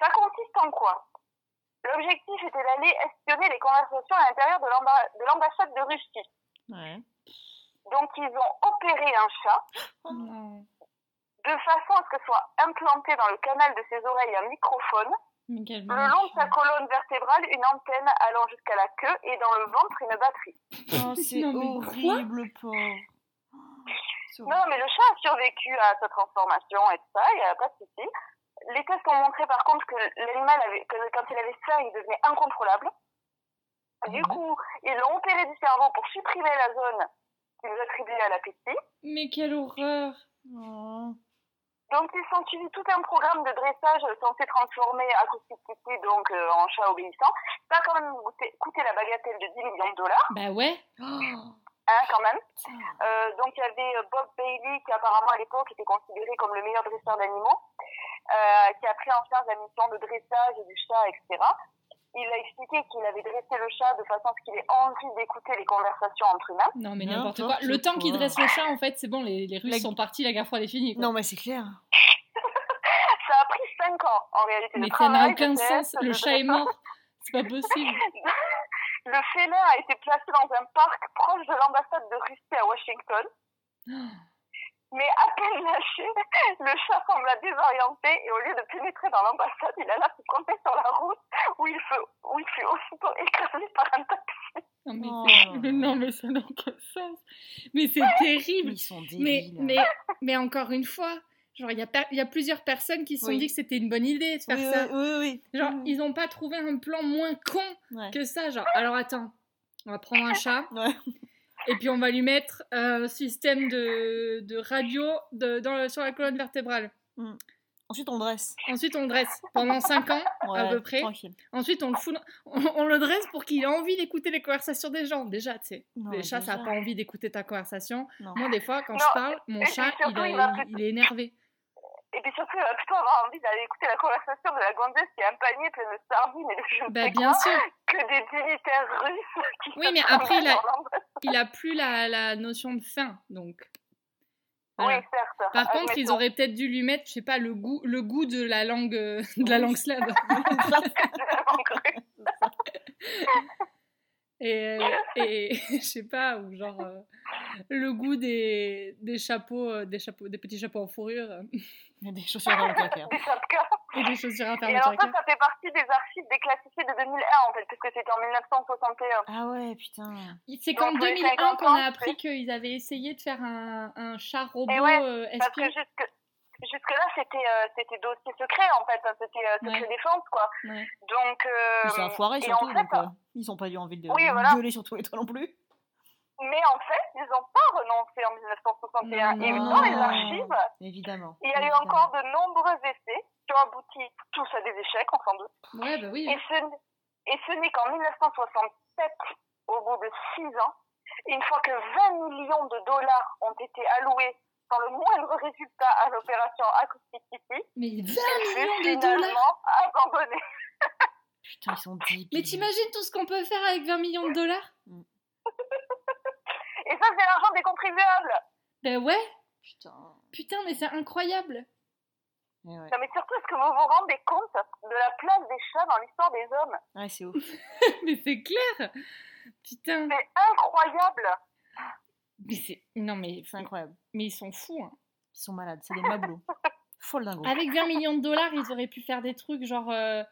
ça consiste en quoi? L'objectif était d'aller espionner les conversations à l'intérieur de l'amba- de l'ambassade de Russie. Ouais. Donc, ils ont opéré un chat Non. De façon à ce que soit implanté dans le canal de ses oreilles un microphone, le long de sa colonne vertébrale une antenne allant jusqu'à la queue et dans le ventre une batterie. Oh, (laughs) c'est horrible, pauvre. (gasps) Non, mais le chat a survécu à sa transformation et tout ça, il n'y a pas de souci. Les tests ont montré par contre que l'animal, avait, que quand il avait faim, il devenait incontrôlable. Du Mhm. coup, ils l'ont opéré du cerveau pour supprimer la zone qui nous attribuait à l'appétit. Mais quelle horreur Oh. Donc, ils sont suivis tout un programme de dressage censé transformer Acoustic donc, euh, en chat obéissant. Ça a quand même coûté, coûté la bagatelle de 10 millions de dollars, Bah ouais. (gasps) hein, quand même. Euh, donc il y avait euh, Bob Bailey qui apparemment à l'époque était considéré comme le meilleur dresseur d'animaux, euh, qui a pris en charge la mission de dressage du chat, etc. Il a expliqué qu'il avait dressé le chat de façon à ce qu'il ait envie d'écouter les conversations entre humains. Non mais n'importe quoi. Le temps qu'il dresse le chat, en fait, c'est bon, les, les Russes La- sont partis, la guerre froide est finie. quoi. Non, mais c'est clair. (laughs) Ça a pris 5 ans en réalité. mais ça n'a aucun sens. Le chat est mort. C'est pas possible. (laughs) Le félin a été placé dans un parc proche de l'ambassade de Russie à Washington. (gasps) Mais à peine lâché, le chat sembla désorienté et au lieu de pénétrer dans l'ambassade, il alla se tromper sur la route où il fut, où il fut aussitôt (laughs) écrasé par un taxi. Non mais, Oh. non, mais ça n'a aucun sens. Mais c'est terrible. Ils sont Mais, débiles. mais, mais encore une fois, genre, il y, a per- y a plusieurs personnes qui se sont Oui. dit que c'était une bonne idée de faire oui, ça. oui, oui, oui. Genre, Oui, ils n'ont pas trouvé un plan moins con Ouais. que ça. Genre, alors attends, on va prendre un chat Ouais. Et puis on va lui mettre un système de, de radio de, dans le- sur la colonne vertébrale. Ensuite, on dresse. Ensuite, on le dresse pendant 5 ans Ouais, à peu près. Tranquille. Ensuite, on le, fout, on, on le dresse pour qu'il ait envie d'écouter les conversations des gens. Déjà, tu sais, les chats, ça n'a pas envie d'écouter ta conversation. Non. Moi, des fois, quand Non, je parle, mon et chat, il est énervé. Et puis surtout, il va plutôt avoir envie d'aller écouter la conversation de la gonzesse qui a un panier plein de sardines et de je Bah, bien quoi, sûr. que des dignitaires russes qui Oui, mais après, il a-. Il plus la, la notion de faim, donc. Oui, certes. Par contre, ils auraient peut-être dû lui mettre, je sais pas, le goût, le goût de la langue, euh, de la langue slave. (laughs) Et, euh, et je sais pas, ou genre euh, le goût des, des chapeaux, euh, des chapeaux, des petits chapeaux en fourrure Il y a des chaussures dans le placard. Des chapkas. et des chaussures à Et fermeture. alors ça, ça fait partie des archives déclassifiées de 2001 en fait, puisque c'était en 1961. Ah ouais, putain. C'est qu'en Donc, les 2001 50 qu'on a appris qu'ils avaient essayé de faire un, un chat robot Et ouais, euh, Parce que jusque, jusque là, c'était euh, c'était dossier secret en fait, hein, c'était euh, secret Ouais. défense quoi. Ouais. Donc. Euh, Ils sont enfoirés et en surtout, fait, donc euh, ils ont pas eu envie de Oui, voilà. gueuler sur tous les toits non plus. Mais en fait, ils n'ont pas renoncé en 1961. Et Non. dans les archives, Évidemment. il y a eu encore de nombreux essais qui ont abouti tous à des échecs, on s'en doute. Ouais, bah oui. Et ce, et ce n'est qu'en 1967, au bout de 6 ans, une fois que 20 millions de dollars ont été alloués sans le moindre résultat à l'opération Acoustic City, Mais 20 elle fut millions de dollars abandonnée. (laughs) Putain, ils sont débiles. Mais t'imagines tout ce qu'on peut faire avec 20 millions de dollars? Et ça, c'est l'argent des contribuables. Ben ouais, Putain. putain, mais c'est incroyable. Ouais. Non, mais surtout, est-ce que vous vous rendez compte de la place des chats dans l'histoire des hommes? Ouais, c'est ouf. (laughs) mais c'est clair Putain C'est incroyable. Mais c'est... Non mais, C'est incroyable. mais ils sont fous hein. Ils sont malades. C'est des mablots. (laughs) Folle dingo. Avec 20 millions de dollars, ils auraient pu faire des trucs genre... euh,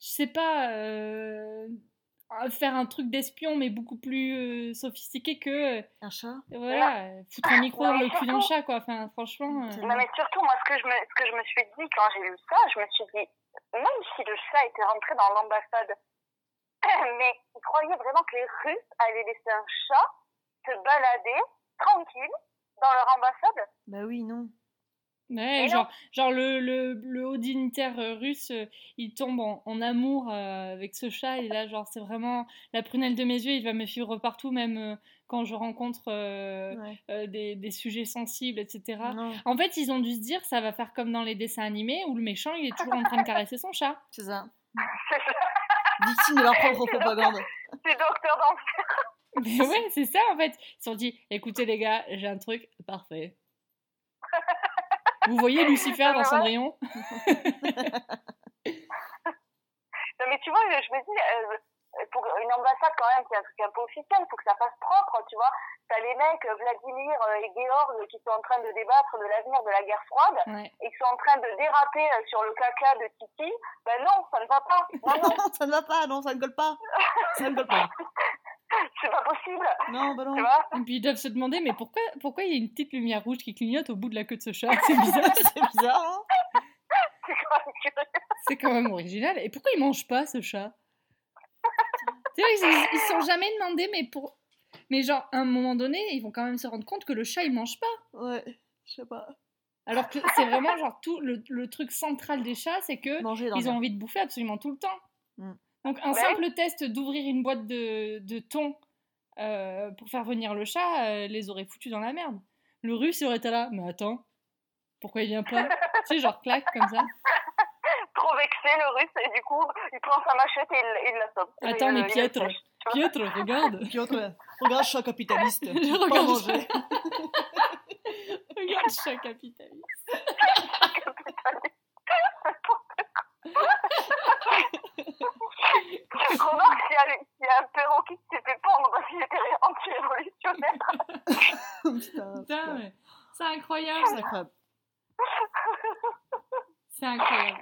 je sais pas, euh, faire un truc d'espion, mais beaucoup plus euh, sophistiqué que, euh, Un chat voilà, foutre un micro dans le cul d'un chat, quoi. Enfin, franchement. euh, Non, mais surtout, moi, ce que je me, ce que je me suis dit quand j'ai lu ça, je me suis dit, même si le chat était rentré dans l'ambassade, (clears throat) mais ils croyaient vraiment que les Russes allaient laisser un chat se balader tranquille dans leur ambassade? Bah oui, non. Ouais, genre, genre le, le, le haut dignitaire euh, russe, euh, il tombe en, en amour euh, avec ce chat, et là, genre, c'est vraiment la prunelle de mes yeux, il va me suivre partout, même quand je rencontre euh, Ouais. euh, des, des sujets sensibles, etc. Non, En fait, ils ont dû se dire, ça va faire comme dans les dessins animés, où le méchant, il est toujours en train de caresser son chat. (laughs) c'est ça. C'est ça, Victime de leur propre (laughs) propagande. c'est docteur d'enfer. Mais ouais, c'est ça, en fait. Ils se sont dit, écoutez les gars, j'ai un truc parfait. Vous voyez (laughs) Lucifer dans Cendrillon (laughs) Non, mais tu vois, je, me dis, euh, pour une ambassade, quand même, c'est un truc un peu officiel, il faut que ça fasse propre, tu vois. T'as les mecs, euh, Vladimir euh, et Georg, qui sont en train de débattre de l'avenir de la guerre froide, Ouais. et qui sont en train de déraper sur le caca de Titi. Ben non, ça ne va pas. Non, non, (laughs) ça ne va pas, non, ça ne colle pas. Ça ne colle pas. (laughs) c'est pas possible. Non, bah non. Tu vois Et puis ils doivent se demander, mais pourquoi pourquoi il y a une petite lumière rouge qui clignote au bout de la queue de ce chat? C'est bizarre. (laughs) c'est bizarre, hein (laughs) C'est quand même curieux. C'est quand même original. Et pourquoi il mange pas ce chat? Tu vois, ils, ils se sont jamais demandé, mais pour. Mais genre, à un moment donné, ils vont quand même se rendre compte que le chat, il mange pas. Ouais, je sais pas. Alors que c'est vraiment genre tout le, le truc central des chats, c'est que Manger dans ils ont envie de bouffer absolument tout le temps. Mm. Donc un Ouais. simple test d'ouvrir une boîte de, de thon euh, pour faire venir le chat euh, les aurait foutus dans la merde. Le russe il aurait été là, mais attends, pourquoi il vient pas (laughs) Tu sais, genre claque comme ça. Trop vexé, le russe, et du coup, il prend sa machette et il, il l'assomme. Attends, mais Pietre, vois. Pietre, regarde (laughs) Piotr, regarde chat capitaliste. (laughs) Je Pas regarde manger. Regarde chat capitaliste. Remarque s'il y, a- s'il y a un perroquet qui s'est fait pendre parce qu'il était anti-révolutionnaire. Putain, Putain, mais c'est incroyable. c'est incroyable. C'est incroyable.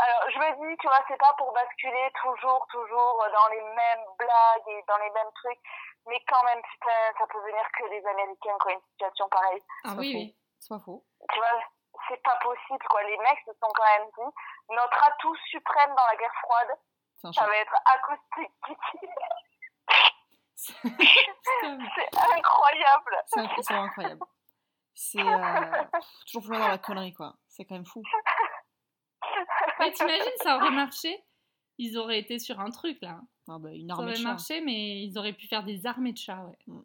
Alors, je me dis, tu vois, c'est pas pour basculer toujours, toujours dans les mêmes blagues et dans les mêmes trucs, mais quand même, putain, ça peut venir que des Américains qui ont une situation pareille. Ah oui, faux. oui. C'est pas faux. Tu vois, c'est pas possible, quoi. Les mecs se sont quand même dit, notre atout suprême dans la guerre froide, ça va être acoustique (laughs) Kitty. C'est incroyable. C'est inc- c'est incroyable. C'est euh, toujours plus loin dans la connerie, quoi. C'est quand même fou. (laughs) Mais t'imagines, ça aurait marché Ils auraient été sur un truc là. Ah bah, une Ça armée de aurait marché, mais ils auraient pu faire des armées de chats, ouais.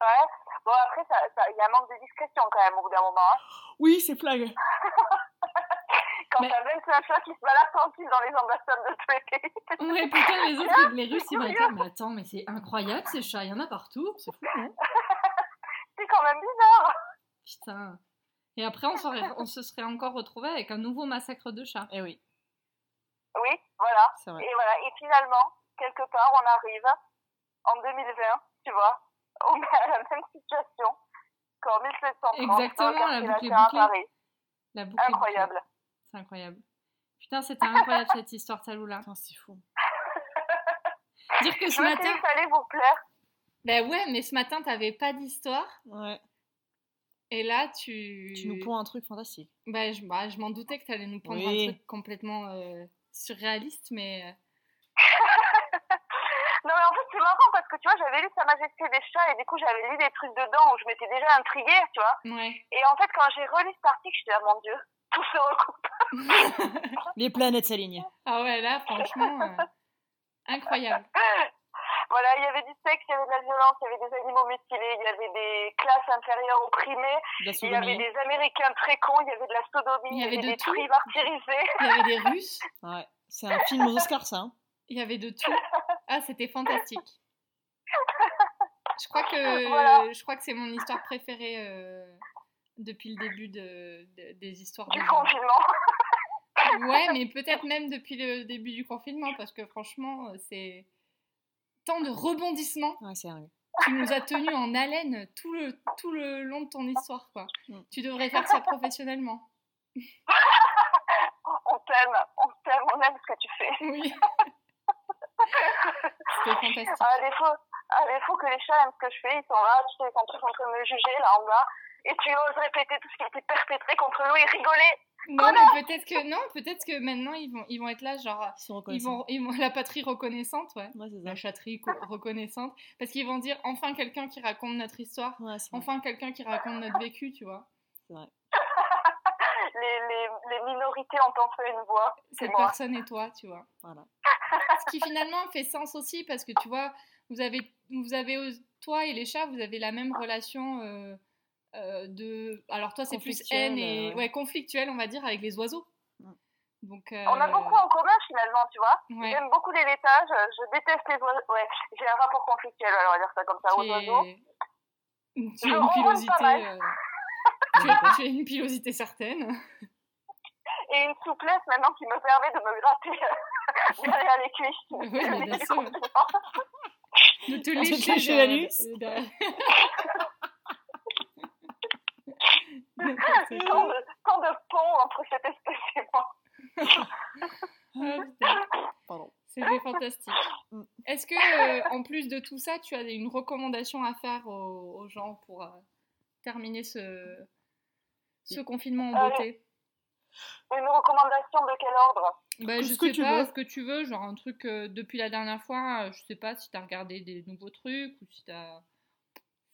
Ouais. Bon, après, ça- ça- il y a un manque de discrétion quand même au bout d'un moment. hein. Oui, c'est flag. (laughs) Quand Mais- t'as 25 chats qui se baladent tranquilles dans les ambassades de tous les pays. Ouais, putain, les autres, les Russes, ils vont mais attends, mais c'est incroyable ces chats, il y en a partout. C'est fou, non (laughs) C'est quand même bizarre. Putain. Et après, on, serait- on se serait encore retrouvé avec un nouveau massacre de chats. Eh oui, Oui, voilà. Et voilà. Et finalement, quelque part, on arrive en 2020, tu vois, on est à la même situation qu'en 1730. Exactement, dans le la boucle est bouclée. La boucle. Incroyable. C'est incroyable. Putain, c'était incroyable cette histoire, Taloula. Putain, c'est fou. (laughs) Dire que Je ce matin. dit, ça allait vous plaire. Ben ouais, mais ce matin, t'avais pas d'histoire. Ouais. Et là, tu. Tu nous ponds un truc fantastique. Bah, je, bah, je m'en doutais que t'allais nous prendre Oui. un truc complètement euh, surréaliste, mais. Non, mais en fait, c'est marrant parce que tu vois, j'avais lu Sa Majesté des chats et du coup, j'avais lu des trucs dedans où je m'étais déjà intriguée, tu vois. Ouais. Et en fait, quand j'ai relu cet article, je me suis dit, ah mon dieu, (laughs) tout se recoupe. (laughs) Les planètes s'alignent. Ah ouais, là, franchement, euh, incroyable. (laughs) Voilà, il y avait du sexe, il y avait de la violence, il y avait des animaux mutilés, il y avait des classes inférieures opprimées, il y avait des Américains très cons, il y avait de la sodomie, Il y avait de des tout. truies martyrisées. Il y avait des Russes, Ouais. C'est un film aux Oscars, ça. hein. il y avait de tout. Ah, c'était fantastique. (laughs) Je crois que, Voilà. je crois que c'est mon histoire préférée euh, depuis le début de, de- des histoires du de confinement. (laughs) Ouais, mais peut-être même depuis le début du confinement, parce que franchement, euh, c'est tant de rebondissements. Ouais, c'est vrai. Tu nous as tenus en haleine tout le, tout le long de ton histoire, quoi. Mm. Tu devrais faire ça professionnellement. (laughs) On t'aime, on t'aime, on aime ce que tu fais. Oui. C'était fantastique. À défaut, à défaut que les chats aiment ce que je fais, ils sont là, tu sais, ils sont tous en train de me juger là en bas. Et tu oses répéter tout ce qui a été perpétré contre nous et rigoler. Non, mais peut-être que non, peut-être que maintenant ils vont, ils vont être là, genre Ils sont ils vont, ils vont la patrie reconnaissante, ouais. Ouais, c'est ça. La chatterie co- reconnaissante, parce qu'ils vont dire enfin quelqu'un qui raconte notre histoire, Ouais, c'est vrai. enfin quelqu'un qui raconte notre vécu, tu vois. Les, les, les minorités ont enfin une voix. Cette moi. personne est toi, tu vois. Voilà. Ce qui finalement fait sens aussi parce que tu vois, vous avez, vous avez toi et les chats, vous avez la même relation euh, euh, de. Alors toi, c'est plus haine et euh, ouais. ouais, conflictuelle, on va dire, avec les oiseaux. Donc. euh, On a beaucoup en commun finalement, tu vois. ouais, J'aime beaucoup les laitages, je déteste les oiseaux. Ouais, j'ai un rapport conflictuel, alors on va dire ça comme ça, aux oiseaux. as une pilosité. Tu, as, tu as une pilosité certaine. Et une souplesse maintenant qui me permet de me gratter euh, (laughs) derrière les cuisses. Oui, bien sûr. De te se lécher l'anus. euh, (laughs) tant, de, tant de ponts entre cette espèce et moi. (laughs) Ah. Pardon. C'était fantastique. Est-ce que, euh, en plus de tout ça, tu as une recommandation à faire aux, aux gens pour euh, terminer ce, ce confinement en Euh, beauté Une recommandation de quel ordre? Bah, Je ce que sais tu pas, veux. ce que tu veux, genre un truc euh, depuis la dernière fois, euh, je sais pas si tu as regardé des nouveaux trucs ou si tu as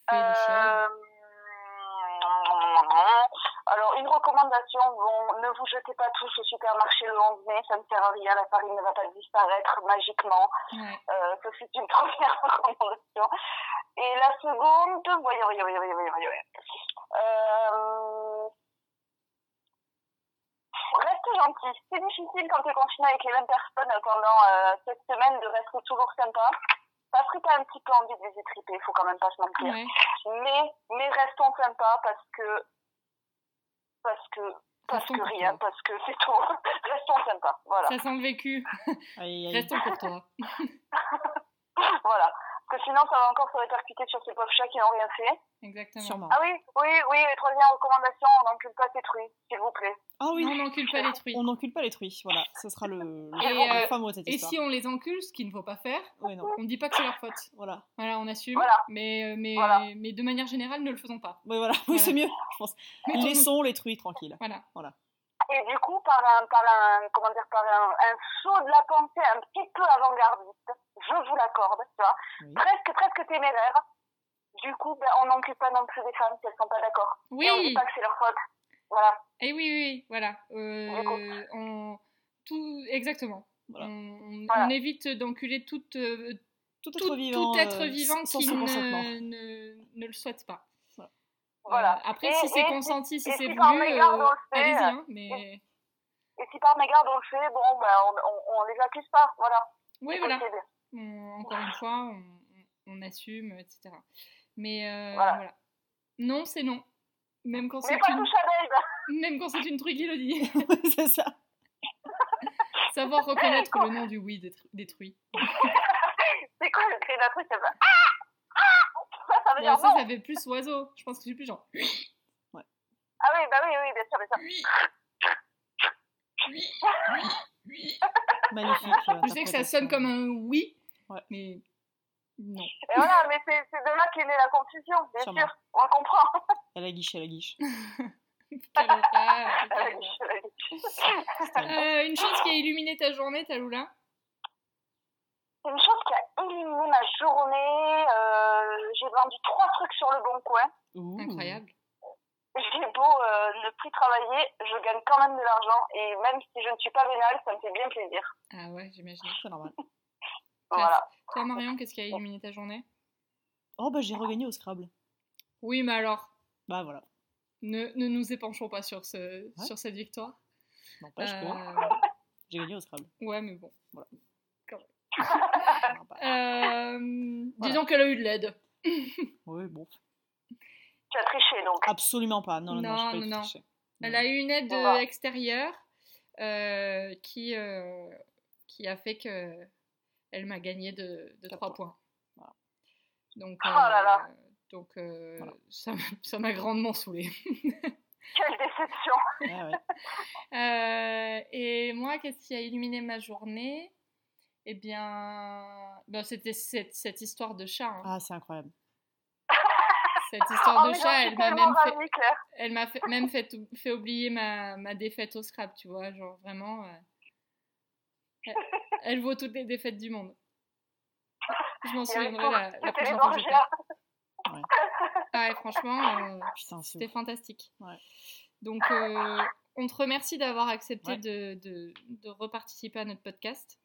fait des choses. Alors, une recommandation, bon, ne vous jetez pas tous au supermarché le 11 mai, ça ne sert à rien, la farine ne va pas disparaître magiquement. Ouais. Euh, ça, c'est une (laughs) première recommandation. Et la seconde, voyons, voyons, voyons, voyons, voyons, voyons. Euh, Reste gentil. C'est difficile quand tu es confiné avec les mêmes personnes pendant euh, cette semaine de rester toujours sympa. Parce que tu as un petit peu envie de les étriper, il faut quand même pas se mentir. Mais, mais restons sympas parce que. Parce que. Parce que rien, toi. parce que c'est tout. (laughs) restons sympas. Voilà. Ça sent le vécu. Aïe, aïe. Restons pour toi. (laughs) (laughs) voilà. Que sinon, ça va encore se répercuter sur ces pauvres chats qui n'ont rien fait. Exactement. Sûrement. Ah oui, oui, oui, et troisième recommandation, on n'encule pas ces truies, s'il vous plaît. Ah oui. Non, on n'encule pas les truies. On n'encule pas les truies. Voilà, ce sera le, le, Et, euh, fameux de cette Et histoire. si on les encule, ce qu'il ne faut pas faire, Oui, non. on ne dit pas que c'est leur faute. Voilà. Voilà, on assume. Voilà. Mais, euh, mais, Voilà. mais de manière générale, ne le faisons pas. (laughs) Oui, voilà. Oui, Voilà. c'est mieux, je pense. Laissons les truies tranquilles. Voilà. Et du coup, par un, par un, comment dire, par un, un saut de la pensée un petit peu avant-gardiste, je vous l'accorde, tu vois, Oui. presque, presque téméraire. Du coup, ben, on n'encule pas non plus des femmes si elles sont pas d'accord. Et on dit Oui, pas que c'est leur faute. Voilà. et oui, oui, oui, voilà. Euh, on... Tout... Exactement. Voilà. On, on- Voilà. on évite d'enculer toute, euh, Tout tout, être vivant, tout être euh, vivant qui ne, ne, ne le souhaite pas. Voilà. Euh, après, Et- si c'est consenti, si c'est si par voulu, euh, on le fait, allez-y. euh, hein, mais Et si par mégarde on le fait, bon, ben, on, on, on les accuse pas. Voilà. oui, C'est voilà. On- encore une fois, on, assume, etc. Mais euh, Voilà. voilà. Non, c'est non. Même quand c'est Mais pas une, Babe. (laughs) même quand c'est une truie qui le dit. (laughs) c'est ça. (laughs) Savoir reconnaître le nom du oui détru- détruit. C'est quoi le cri d'un truc ça fait Ah Ah veut Bon, dire ça, non. ça fait plus oiseau. Je pense que c'est plus genre. Ah oui, bah oui, oui, bien sûr, bien sûr. Magnifique. euh, Je sais que ça sonne comme un oui, Ouais. mais non. Et voilà, mais c'est c'est de là qu'est née la confusion, bien Sûrement. sûr. On le comprend. À la guiche, à la guiche. Quelle horreur, Euh, une chose qui a illuminé ta journée, Taloula Une chose qui a éliminé ma journée, euh, j'ai vendu trois trucs sur le bon coin. ouh. Incroyable. J'ai beau euh, ne plus travailler, je gagne quand même de l'argent et même si je ne suis pas vénale, ça me fait bien plaisir. Ah ouais, j'imagine. C'est normal. (laughs) Voilà. Toi, Marion, qu'est-ce qui a illuminé ta journée? Oh, bah j'ai regagné au Scrabble. Oui, mais alors, Bah voilà. ne, ne nous épanchons pas sur, ce, sur cette victoire. N'empêche que Euh, j'ai gagné au Scrabble. ouais, mais bon. Sympa. (laughs) Euh, Voilà. Disons qu'elle a eu de l'aide. (laughs) Oui, bon. Tu as triché donc. Absolument pas. Non, non, non, pas. Elle a eu une aide Voilà. extérieure euh, qui, euh, qui a fait que elle m'a gagné de, de Quatre 3 points. points. Voilà. Donc, Oh là là. euh, donc euh, Voilà. ça m'a- ça m'a grandement saoulée. (laughs) Quelle déception. ouais. Euh, et moi, qu'est-ce qui a illuminé ma journée? Eh bien, ben, c'était cette, cette histoire de chat. hein. Ah, c'est incroyable. Cette histoire Oh, de chat, elle m'a même fait, elle m'a fait- même fait, fait oublier ma, ma défaite au scrap, tu vois. Genre vraiment, euh, elle, elle vaut toutes les défaites du monde. Je m'en souviendrai la, prochaine fois. Ah ouais, franchement, euh, c'était fantastique. Ouais. Donc, euh, on te remercie d'avoir accepté Ouais. de, de, de reparticiper à notre podcast.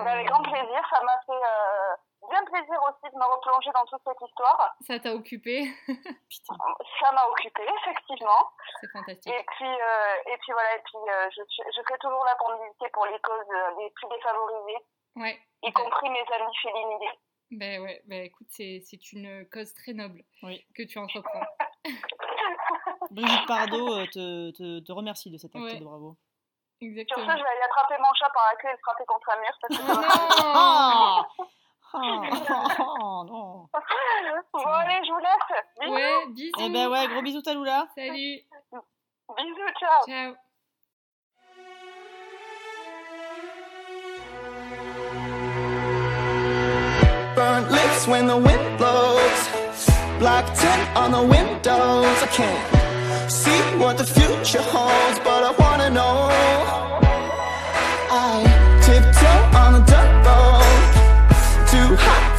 Avec grand plaisir, ça m'a fait euh, bien plaisir aussi de me replonger dans toute cette histoire. Ça t'a occupé, (laughs) Putain. Ça m'a occupée, effectivement. c'est fantastique. Et puis, euh, et puis voilà, et puis euh, je, je serai toujours là pour militer pour les causes les plus défavorisées, Ouais, y compris mes amis félinisés. ben ouais, ben écoute, c'est c'est une cause très noble Oui. que tu entreprends. (laughs) Brigitte Bardot euh, te, te, te remercie de cet acte Ouais. de bravo. Sur Exactement. ce, je vais aller attraper mon chat par la queue et le frapper contre un mur. Parce que (laughs) Oh non oh, (laughs) non. bon, allez, je vous laisse. Bisous, Ouais, bisous. Eh ben ouais, gros bisous Taloula. Salut. bisous, ciao. Ciao. Burnt lips when the wind blows. Black tint on the windows. I can't see what the future holds, but I wanna know. I tiptoe on the dirt road. Too hot